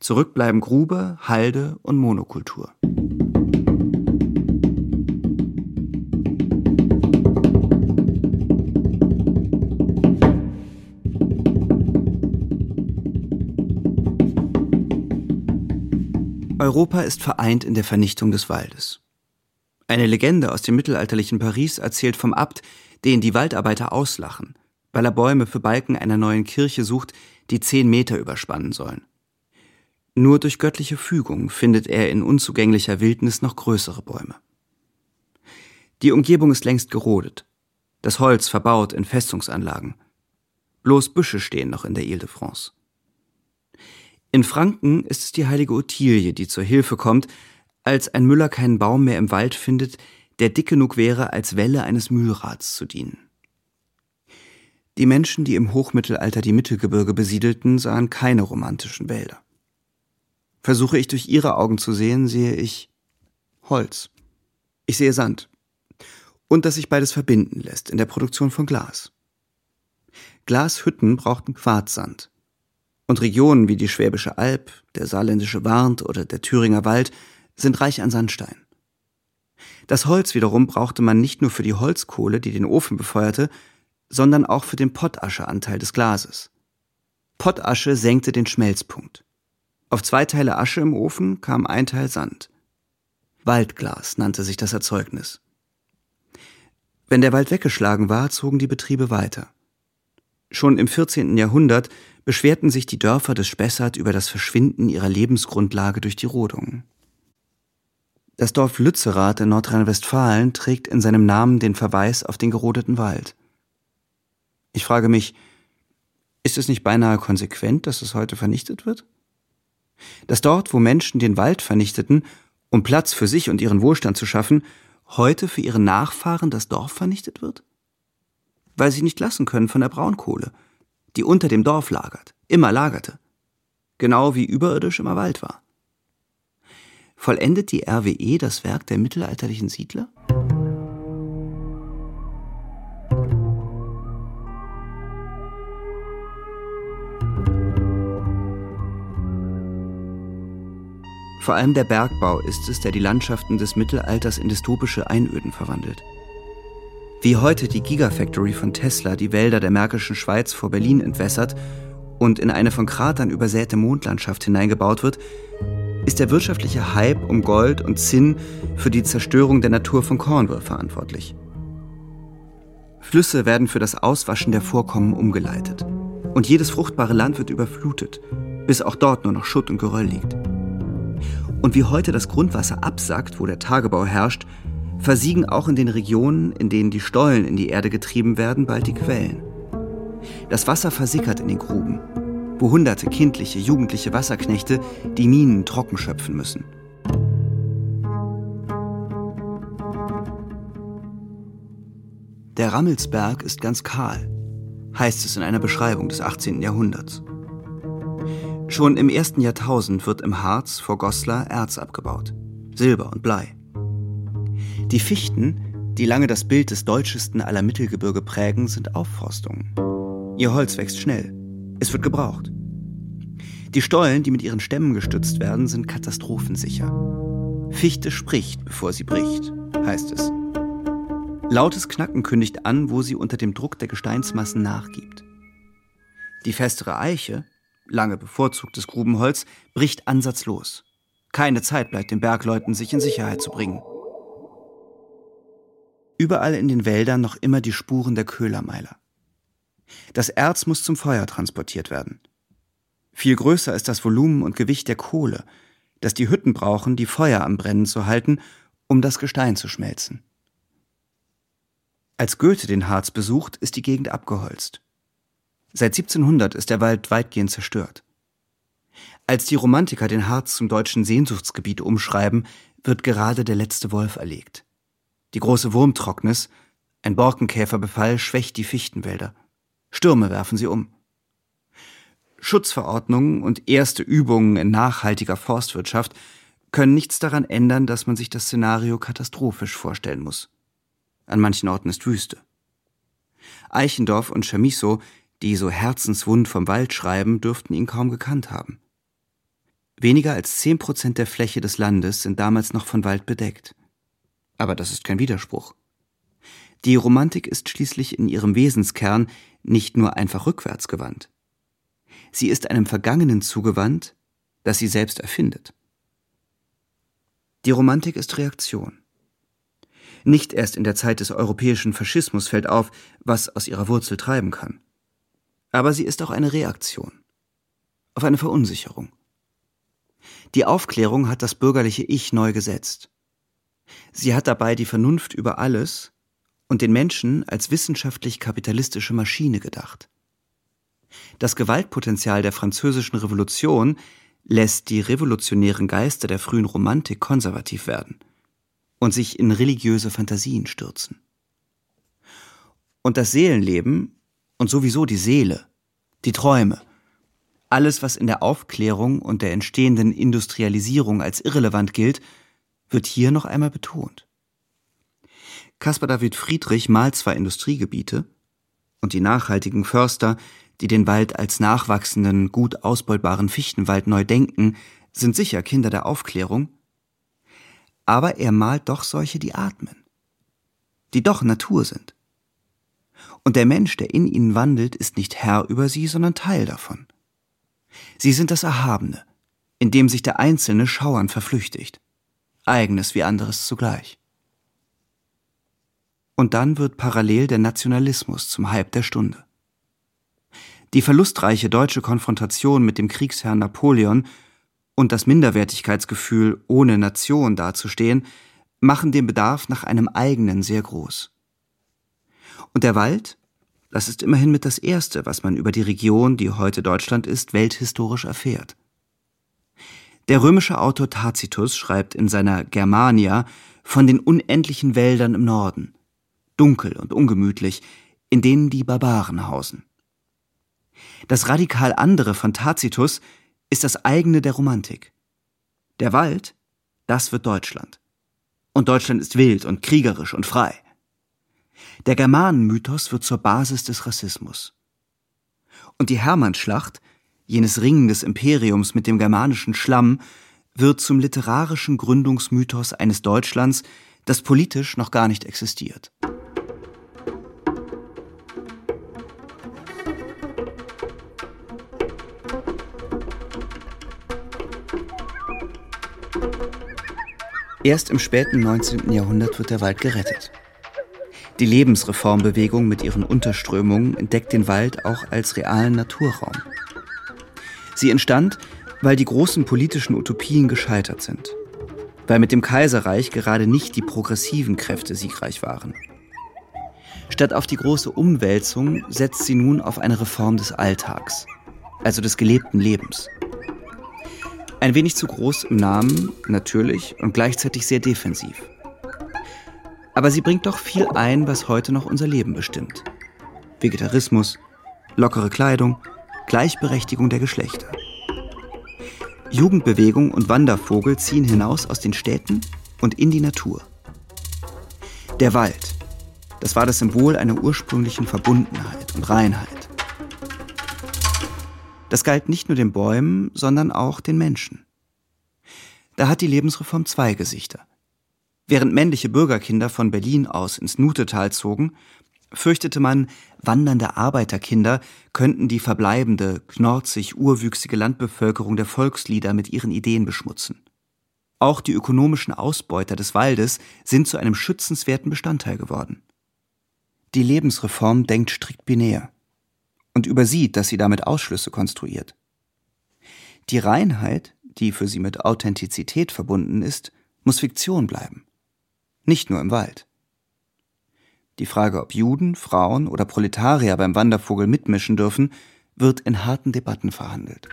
Zurück bleiben Grube, Halde und Monokultur. Europa ist vereint in der Vernichtung des Waldes. Eine Legende aus dem mittelalterlichen Paris erzählt vom Abt, den die Waldarbeiter auslachen – weil er Bäume für Balken einer neuen Kirche sucht, die zehn Meter überspannen sollen. Nur durch göttliche Fügung findet er in unzugänglicher Wildnis noch größere Bäume. Die Umgebung ist längst gerodet, das Holz verbaut in Festungsanlagen. Bloß Büsche stehen noch in der Ile de France. In Franken ist es die heilige Ottilie, die zur Hilfe kommt, als ein Müller keinen Baum mehr im Wald findet, der dick genug wäre, als Welle eines Mühlrads zu dienen. Die Menschen, die im Hochmittelalter die Mittelgebirge besiedelten, sahen keine romantischen Wälder. Versuche ich durch ihre Augen zu sehen, sehe ich Holz. Ich sehe Sand. Und dass sich beides verbinden lässt in der Produktion von Glas. Glashütten brauchten Quarzsand. Und Regionen wie die Schwäbische Alb, der saarländische Warnt oder der Thüringer Wald sind reich an Sandstein. Das Holz wiederum brauchte man nicht nur für die Holzkohle, die den Ofen befeuerte, sondern auch für den Pottascheanteil des Glases. Pottasche senkte den Schmelzpunkt. Auf zwei Teile Asche im Ofen kam ein Teil Sand. Waldglas nannte sich das Erzeugnis. Wenn der Wald weggeschlagen war, zogen die Betriebe weiter. Schon im 14. Jahrhundert beschwerten sich die Dörfer des Spessart über das Verschwinden ihrer Lebensgrundlage durch die Rodungen. Das Dorf Lützerath in Nordrhein-Westfalen trägt in seinem Namen den Verweis auf den gerodeten Wald. Ich frage mich, ist es nicht beinahe konsequent, dass es heute vernichtet wird? Dass dort, wo Menschen den Wald vernichteten, um Platz für sich und ihren Wohlstand zu schaffen, heute für ihre Nachfahren das Dorf vernichtet wird? Weil sie nicht lassen können von der Braunkohle, die unter dem Dorf lagert, immer lagerte, genau wie überirdisch immer Wald war. Vollendet die RWE das Werk der mittelalterlichen Siedler? Vor allem der Bergbau ist es, der die Landschaften des Mittelalters in dystopische Einöden verwandelt. Wie heute die Gigafactory von Tesla die Wälder der Märkischen Schweiz vor Berlin entwässert und in eine von Kratern übersäte Mondlandschaft hineingebaut wird, ist der wirtschaftliche Hype um Gold und Zinn für die Zerstörung der Natur von Cornwall verantwortlich. Flüsse werden für das Auswaschen der Vorkommen umgeleitet. Und jedes fruchtbare Land wird überflutet, bis auch dort nur noch Schutt und Geröll liegt. Und wie heute das Grundwasser absackt, wo der Tagebau herrscht, versiegen auch in den Regionen, in denen die Stollen in die Erde getrieben werden, bald die Quellen. Das Wasser versickert in den Gruben, wo hunderte kindliche, jugendliche Wasserknechte die Minen trocken schöpfen müssen. Der Rammelsberg ist ganz kahl, heißt es in einer Beschreibung des 18. Jahrhunderts. Schon im ersten Jahrtausend wird im Harz vor Goslar Erz abgebaut, Silber und Blei. Die Fichten, die lange das Bild des deutschesten aller Mittelgebirge prägen, sind Aufforstungen. Ihr Holz wächst schnell, es wird gebraucht. Die Stollen, die mit ihren Stämmen gestützt werden, sind katastrophensicher. Fichte spricht, bevor sie bricht, heißt es. Lautes Knacken kündigt an, wo sie unter dem Druck der Gesteinsmassen nachgibt. Die festere Eiche, lange bevorzugtes Grubenholz, bricht ansatzlos. Keine Zeit bleibt den Bergleuten, sich in Sicherheit zu bringen. Überall in den Wäldern noch immer die Spuren der Köhlermeiler. Das Erz muss zum Feuer transportiert werden. Viel größer ist das Volumen und Gewicht der Kohle, das die Hütten brauchen, die Feuer am Brennen zu halten, um das Gestein zu schmelzen. Als Goethe den Harz besucht, ist die Gegend abgeholzt. Seit 1700 ist der Wald weitgehend zerstört. Als die Romantiker den Harz zum deutschen Sehnsuchtsgebiet umschreiben, wird gerade der letzte Wolf erlegt. Die große Wurmtrocknis, ein Borkenkäferbefall schwächt die Fichtenwälder. Stürme werfen sie um. Schutzverordnungen und erste Übungen in nachhaltiger Forstwirtschaft können nichts daran ändern, dass man sich das Szenario katastrophisch vorstellen muss. An manchen Orten ist Wüste. Eichendorf und Chamisso, die so herzenswund vom Wald schreiben, dürften ihn kaum gekannt haben. Weniger als zehn Prozent der Fläche des Landes sind damals noch von Wald bedeckt. Aber das ist kein Widerspruch. Die Romantik ist schließlich in ihrem Wesenskern nicht nur einfach rückwärts gewandt. Sie ist einem Vergangenen zugewandt, das sie selbst erfindet. Die Romantik ist Reaktion. Nicht erst in der Zeit des europäischen Faschismus fällt auf, was aus ihrer Wurzel treiben kann. Aber sie ist auch eine Reaktion auf eine Verunsicherung. Die Aufklärung hat das bürgerliche Ich neu gesetzt. Sie hat dabei die Vernunft über alles und den Menschen als wissenschaftlich-kapitalistische Maschine gedacht. Das Gewaltpotenzial der französischen Revolution lässt die revolutionären Geister der frühen Romantik konservativ werden und sich in religiöse Fantasien stürzen. Und das Seelenleben Und sowieso die Seele, die Träume. Alles, was in der Aufklärung und der entstehenden Industrialisierung als irrelevant gilt, wird hier noch einmal betont. Caspar David Friedrich malt zwar Industriegebiete, und die nachhaltigen Förster, die den Wald als nachwachsenden, gut ausbeutbaren Fichtenwald neu denken, sind sicher Kinder der Aufklärung, aber er malt doch solche, die atmen, die doch Natur sind. Und der Mensch, der in ihnen wandelt, ist nicht Herr über sie, sondern Teil davon. Sie sind das Erhabene, in dem sich der Einzelne schauern verflüchtigt, eigenes wie anderes zugleich. Und dann wird parallel der Nationalismus zum Hype der Stunde. Die verlustreiche deutsche Konfrontation mit dem Kriegsherrn Napoleon und das Minderwertigkeitsgefühl, ohne Nation dazustehen, machen den Bedarf nach einem eigenen sehr groß. Und der Wald, das ist immerhin mit das Erste, was man über die Region, die heute Deutschland ist, welthistorisch erfährt. Der römische Autor Tacitus schreibt in seiner Germania von den unendlichen Wäldern im Norden, dunkel und ungemütlich, in denen die Barbaren hausen. Das radikal andere von Tacitus ist das eigene der Romantik. Der Wald, das wird Deutschland. Und Deutschland ist wild und kriegerisch und frei. Der Germanenmythos wird zur Basis des Rassismus. Und die Hermannschlacht, jenes Ringen des Imperiums mit dem germanischen Schlamm, wird zum literarischen Gründungsmythos eines Deutschlands, das politisch noch gar nicht existiert. Erst im späten 19. Jahrhundert wird der Wald gerettet. Die Lebensreformbewegung mit ihren Unterströmungen entdeckt den Wald auch als realen Naturraum. Sie entstand, weil die großen politischen Utopien gescheitert sind. Weil mit dem Kaiserreich gerade nicht die progressiven Kräfte siegreich waren. Statt auf die große Umwälzung setzt sie nun auf eine Reform des Alltags, also des gelebten Lebens. Ein wenig zu groß im Namen, natürlich, und gleichzeitig sehr defensiv. Aber sie bringt doch viel ein, was heute noch unser Leben bestimmt. Vegetarismus, lockere Kleidung, Gleichberechtigung der Geschlechter. Jugendbewegung und Wandervogel ziehen hinaus aus den Städten und in die Natur. Der Wald, das war das Symbol einer ursprünglichen Verbundenheit und Reinheit. Das galt nicht nur den Bäumen, sondern auch den Menschen. Da hat die Lebensreform zwei Gesichter. Während männliche Bürgerkinder von Berlin aus ins Nutetal zogen, fürchtete man, wandernde Arbeiterkinder könnten die verbleibende, knorzig urwüchsige Landbevölkerung der Volkslieder mit ihren Ideen beschmutzen. Auch die ökonomischen Ausbeuter des Waldes sind zu einem schützenswerten Bestandteil geworden. Die Lebensreform denkt strikt binär und übersieht, dass sie damit Ausschlüsse konstruiert. Die Reinheit, die für sie mit Authentizität verbunden ist, muss Fiktion bleiben. Nicht nur im Wald. Die Frage, ob Juden, Frauen oder Proletarier beim Wandervogel mitmischen dürfen, wird in harten Debatten verhandelt.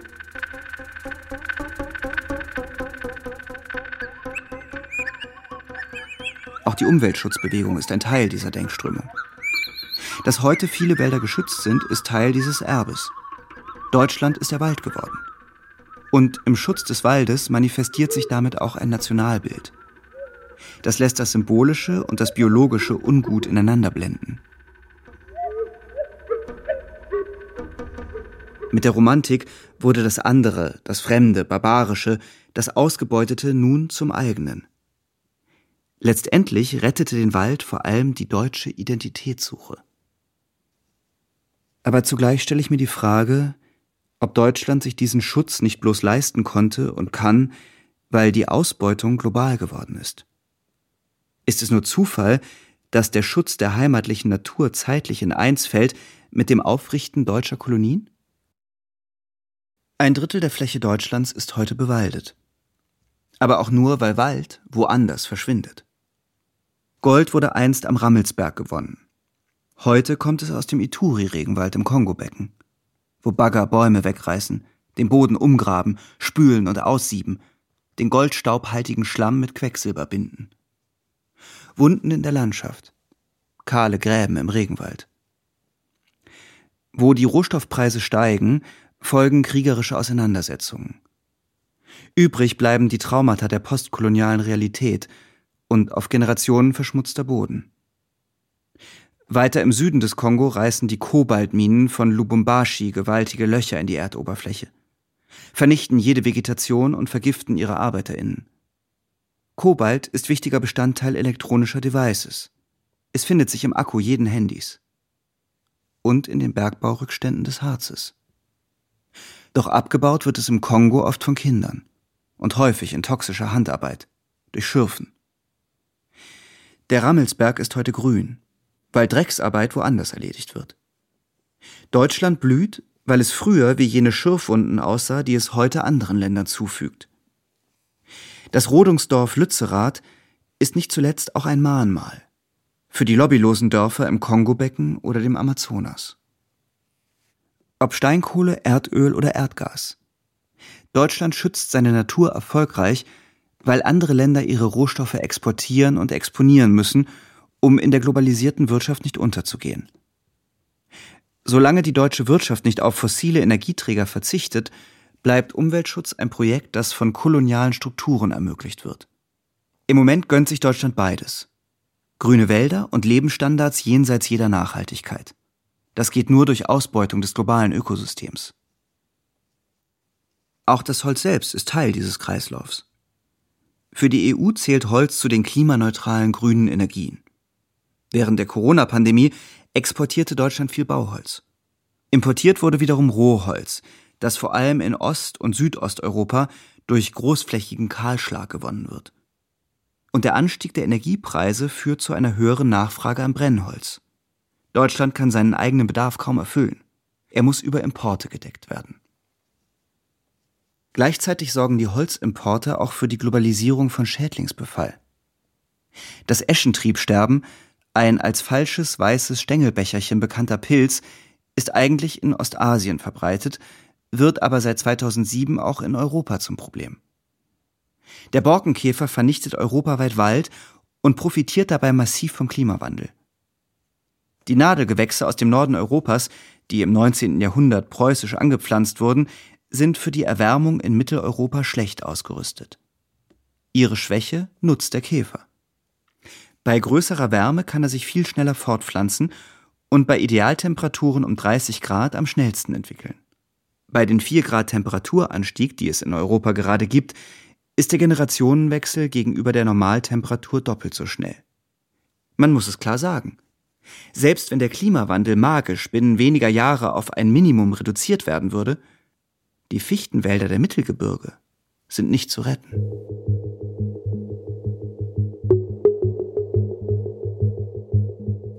Auch die Umweltschutzbewegung ist ein Teil dieser Denkströmung. Dass heute viele Wälder geschützt sind, ist Teil dieses Erbes. Deutschland ist der Wald geworden. Und im Schutz des Waldes manifestiert sich damit auch ein Nationalbild. Das lässt das Symbolische und das Biologische ungut ineinander blenden. Mit der Romantik wurde das andere, das Fremde, Barbarische, das Ausgebeutete nun zum eigenen. Letztendlich rettete den Wald vor allem die deutsche Identitätssuche. Aber zugleich stelle ich mir die Frage, ob Deutschland sich diesen Schutz nicht bloß leisten konnte und kann, weil die Ausbeutung global geworden ist. Ist es nur Zufall, dass der Schutz der heimatlichen Natur zeitlich in eins fällt mit dem Aufrichten deutscher Kolonien? Ein Drittel der Fläche Deutschlands ist heute bewaldet. Aber auch nur, weil Wald woanders verschwindet. Gold wurde einst am Rammelsberg gewonnen. Heute kommt es aus dem Ituri-Regenwald im Kongobecken, wo Bagger Bäume wegreißen, den Boden umgraben, spülen und aussieben, den goldstaubhaltigen Schlamm mit Quecksilber binden. Wunden in der Landschaft, kahle Gräben im Regenwald. Wo die Rohstoffpreise steigen, folgen kriegerische Auseinandersetzungen. Übrig bleiben die Traumata der postkolonialen Realität und auf Generationen verschmutzter Boden. Weiter im Süden des Kongo reißen die Kobaltminen von Lubumbashi gewaltige Löcher in die Erdoberfläche, vernichten jede Vegetation und vergiften ihre ArbeiterInnen. Kobalt ist wichtiger Bestandteil elektronischer Devices. Es findet sich im Akku jeden Handys. Und in den Bergbaurückständen des Harzes. Doch abgebaut wird es im Kongo oft von Kindern und häufig in toxischer Handarbeit, durch Schürfen. Der Rammelsberg ist heute grün, weil Drecksarbeit woanders erledigt wird. Deutschland blüht, weil es früher wie jene Schürfwunden aussah, die es heute anderen Ländern zufügt. Das Rodungsdorf Lützerath ist nicht zuletzt auch ein Mahnmal für die lobbylosen Dörfer im Kongobecken oder dem Amazonas. Ob Steinkohle, Erdöl oder Erdgas. Deutschland schützt seine Natur erfolgreich, weil andere Länder ihre Rohstoffe exportieren und exponieren müssen, um in der globalisierten Wirtschaft nicht unterzugehen. Solange die deutsche Wirtschaft nicht auf fossile Energieträger verzichtet, bleibt Umweltschutz ein Projekt, das von kolonialen Strukturen ermöglicht wird. Im Moment gönnt sich Deutschland beides. Grüne Wälder und Lebensstandards jenseits jeder Nachhaltigkeit. Das geht nur durch Ausbeutung des globalen Ökosystems. Auch das Holz selbst ist Teil dieses Kreislaufs. Für die EU zählt Holz zu den klimaneutralen grünen Energien. Während der Corona-Pandemie exportierte Deutschland viel Bauholz. Importiert wurde wiederum Rohholz, das vor allem in Ost- und Südosteuropa durch großflächigen Kahlschlag gewonnen wird. Und der Anstieg der Energiepreise führt zu einer höheren Nachfrage an Brennholz. Deutschland kann seinen eigenen Bedarf kaum erfüllen. Er muss über Importe gedeckt werden. Gleichzeitig sorgen die Holzimporte auch für die Globalisierung von Schädlingsbefall. Das Eschentriebsterben, ein als falsches weißes Stängelbecherchen bekannter Pilz, ist eigentlich in Ostasien verbreitet, wird aber seit 2007 auch in Europa zum Problem. Der Borkenkäfer vernichtet europaweit Wald und profitiert dabei massiv vom Klimawandel. Die Nadelgewächse aus dem Norden Europas, die im 19. Jahrhundert preußisch angepflanzt wurden, sind für die Erwärmung in Mitteleuropa schlecht ausgerüstet. Ihre Schwäche nutzt der Käfer. Bei größerer Wärme kann er sich viel schneller fortpflanzen und bei Idealtemperaturen um 30 Grad am schnellsten entwickeln. Bei den 4 Grad Temperaturanstieg, die es in Europa gerade gibt, ist der Generationenwechsel gegenüber der Normaltemperatur doppelt so schnell. Man muss es klar sagen. Selbst wenn der Klimawandel magisch binnen weniger Jahre auf ein Minimum reduziert werden würde, die Fichtenwälder der Mittelgebirge sind nicht zu retten.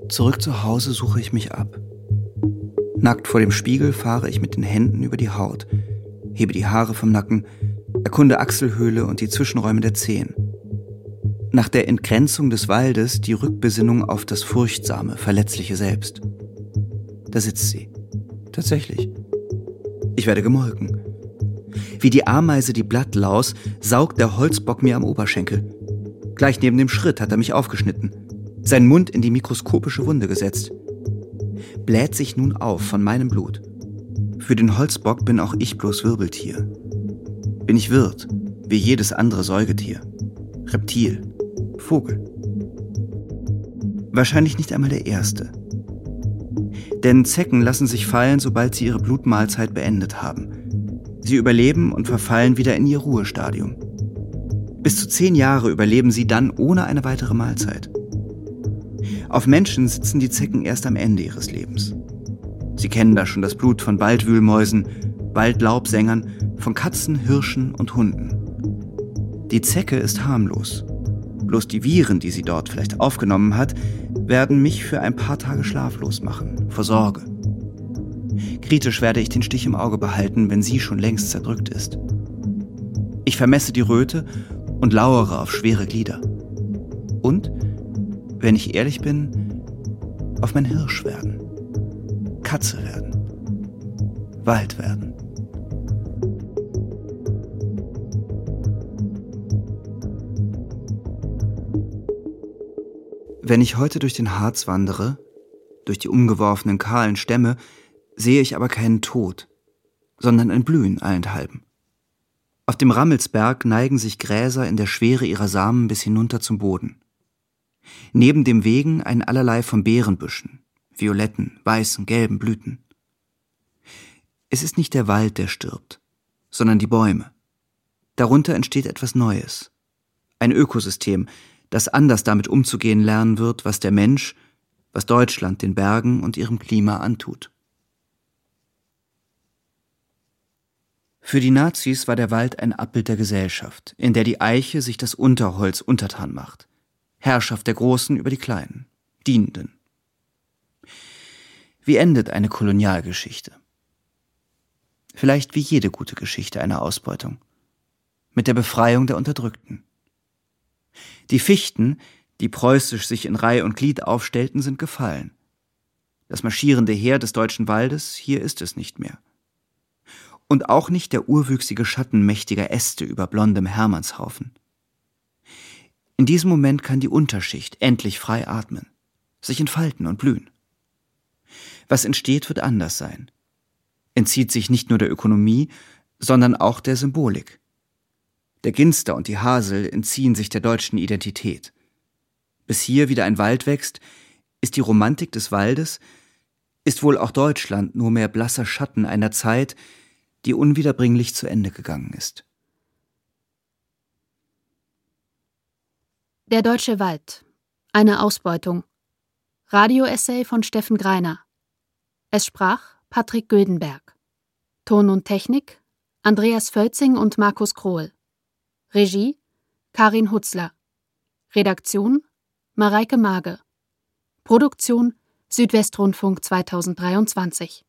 Zurück zu Hause suche ich mich ab. Nackt vor dem Spiegel fahre ich mit den Händen über die Haut, hebe die Haare vom Nacken, erkunde Achselhöhle und die Zwischenräume der Zehen nach der Entgrenzung des Waldes die Rückbesinnung auf das furchtsame, verletzliche Selbst. Da sitzt sie. Tatsächlich. Ich werde gemolken. Wie die Ameise die Blattlaus saugt der Holzbock mir am Oberschenkel. Gleich neben dem Schritt hat er mich aufgeschnitten, seinen Mund in die mikroskopische Wunde gesetzt. Bläht sich nun auf von meinem Blut. Für den Holzbock bin auch ich bloß Wirbeltier. Bin ich Wirt, wie jedes andere Säugetier. Reptil, Vogel. Wahrscheinlich nicht einmal der erste. Denn Zecken lassen sich fallen, sobald sie ihre Blutmahlzeit beendet haben. Sie überleben und verfallen wieder in ihr Ruhestadium. Bis zu zehn Jahre überleben sie dann ohne eine weitere Mahlzeit. Auf Menschen sitzen die Zecken erst am Ende ihres Lebens. Sie kennen da schon das Blut von Waldwühlmäusen, Waldlaubsängern, von Katzen, Hirschen und Hunden. Die Zecke ist harmlos. Bloß die Viren, die sie dort vielleicht aufgenommen hat, werden mich für ein paar Tage schlaflos machen, vor Sorge. Kritisch werde ich den Stich im Auge behalten, wenn sie schon längst zerdrückt ist. Ich vermesse die Röte und lauere auf schwere Glieder. Und, wenn ich ehrlich bin, auf mein Hirsch werden, Katze werden, Wald werden. Wenn ich heute durch den Harz wandere, durch die umgeworfenen kahlen Stämme, sehe ich aber keinen Tod, sondern ein Blühen allenthalben. Auf dem Rammelsberg neigen sich Gräser in der Schwere ihrer Samen bis hinunter zum Boden. Neben dem Wegen ein allerlei von Beerenbüschen, violetten, weißen, gelben Blüten. Es ist nicht der Wald, der stirbt, sondern die Bäume. Darunter entsteht etwas Neues. Ein Ökosystem, das anders damit umzugehen lernen wird, was der Mensch, was Deutschland den Bergen und ihrem Klima antut. Für die Nazis war der Wald ein Abbild der Gesellschaft, in der die Eiche sich das Unterholz untertan macht. Herrschaft der Großen über die Kleinen, Dienenden. Wie endet eine Kolonialgeschichte? Vielleicht wie jede gute Geschichte einer Ausbeutung. Mit der Befreiung der Unterdrückten. Die Fichten, die preußisch sich in Reih und Glied aufstellten, sind gefallen. Das marschierende Heer des deutschen Waldes, hier ist es nicht mehr und auch nicht der urwüchsige Schatten mächtiger Äste über blondem Hermannshaufen. In diesem Moment kann die Unterschicht endlich frei atmen, sich entfalten und blühen. Was entsteht, wird anders sein. Entzieht sich nicht nur der Ökonomie, sondern auch der Symbolik. Der Ginster und die Hasel entziehen sich der deutschen Identität. Bis hier wieder ein Wald wächst, ist die Romantik des Waldes, ist wohl auch Deutschland nur mehr blasser Schatten einer Zeit, die unwiederbringlich zu Ende gegangen ist. Der Deutsche Wald. Eine Ausbeutung. Radioessay von Steffen Greiner. Es sprach Patrick Gödenberg. Ton und Technik Andreas Völzing und Markus Krohl. Regie Karin Hutzler. Redaktion Mareike Mage. Produktion Südwestrundfunk 2023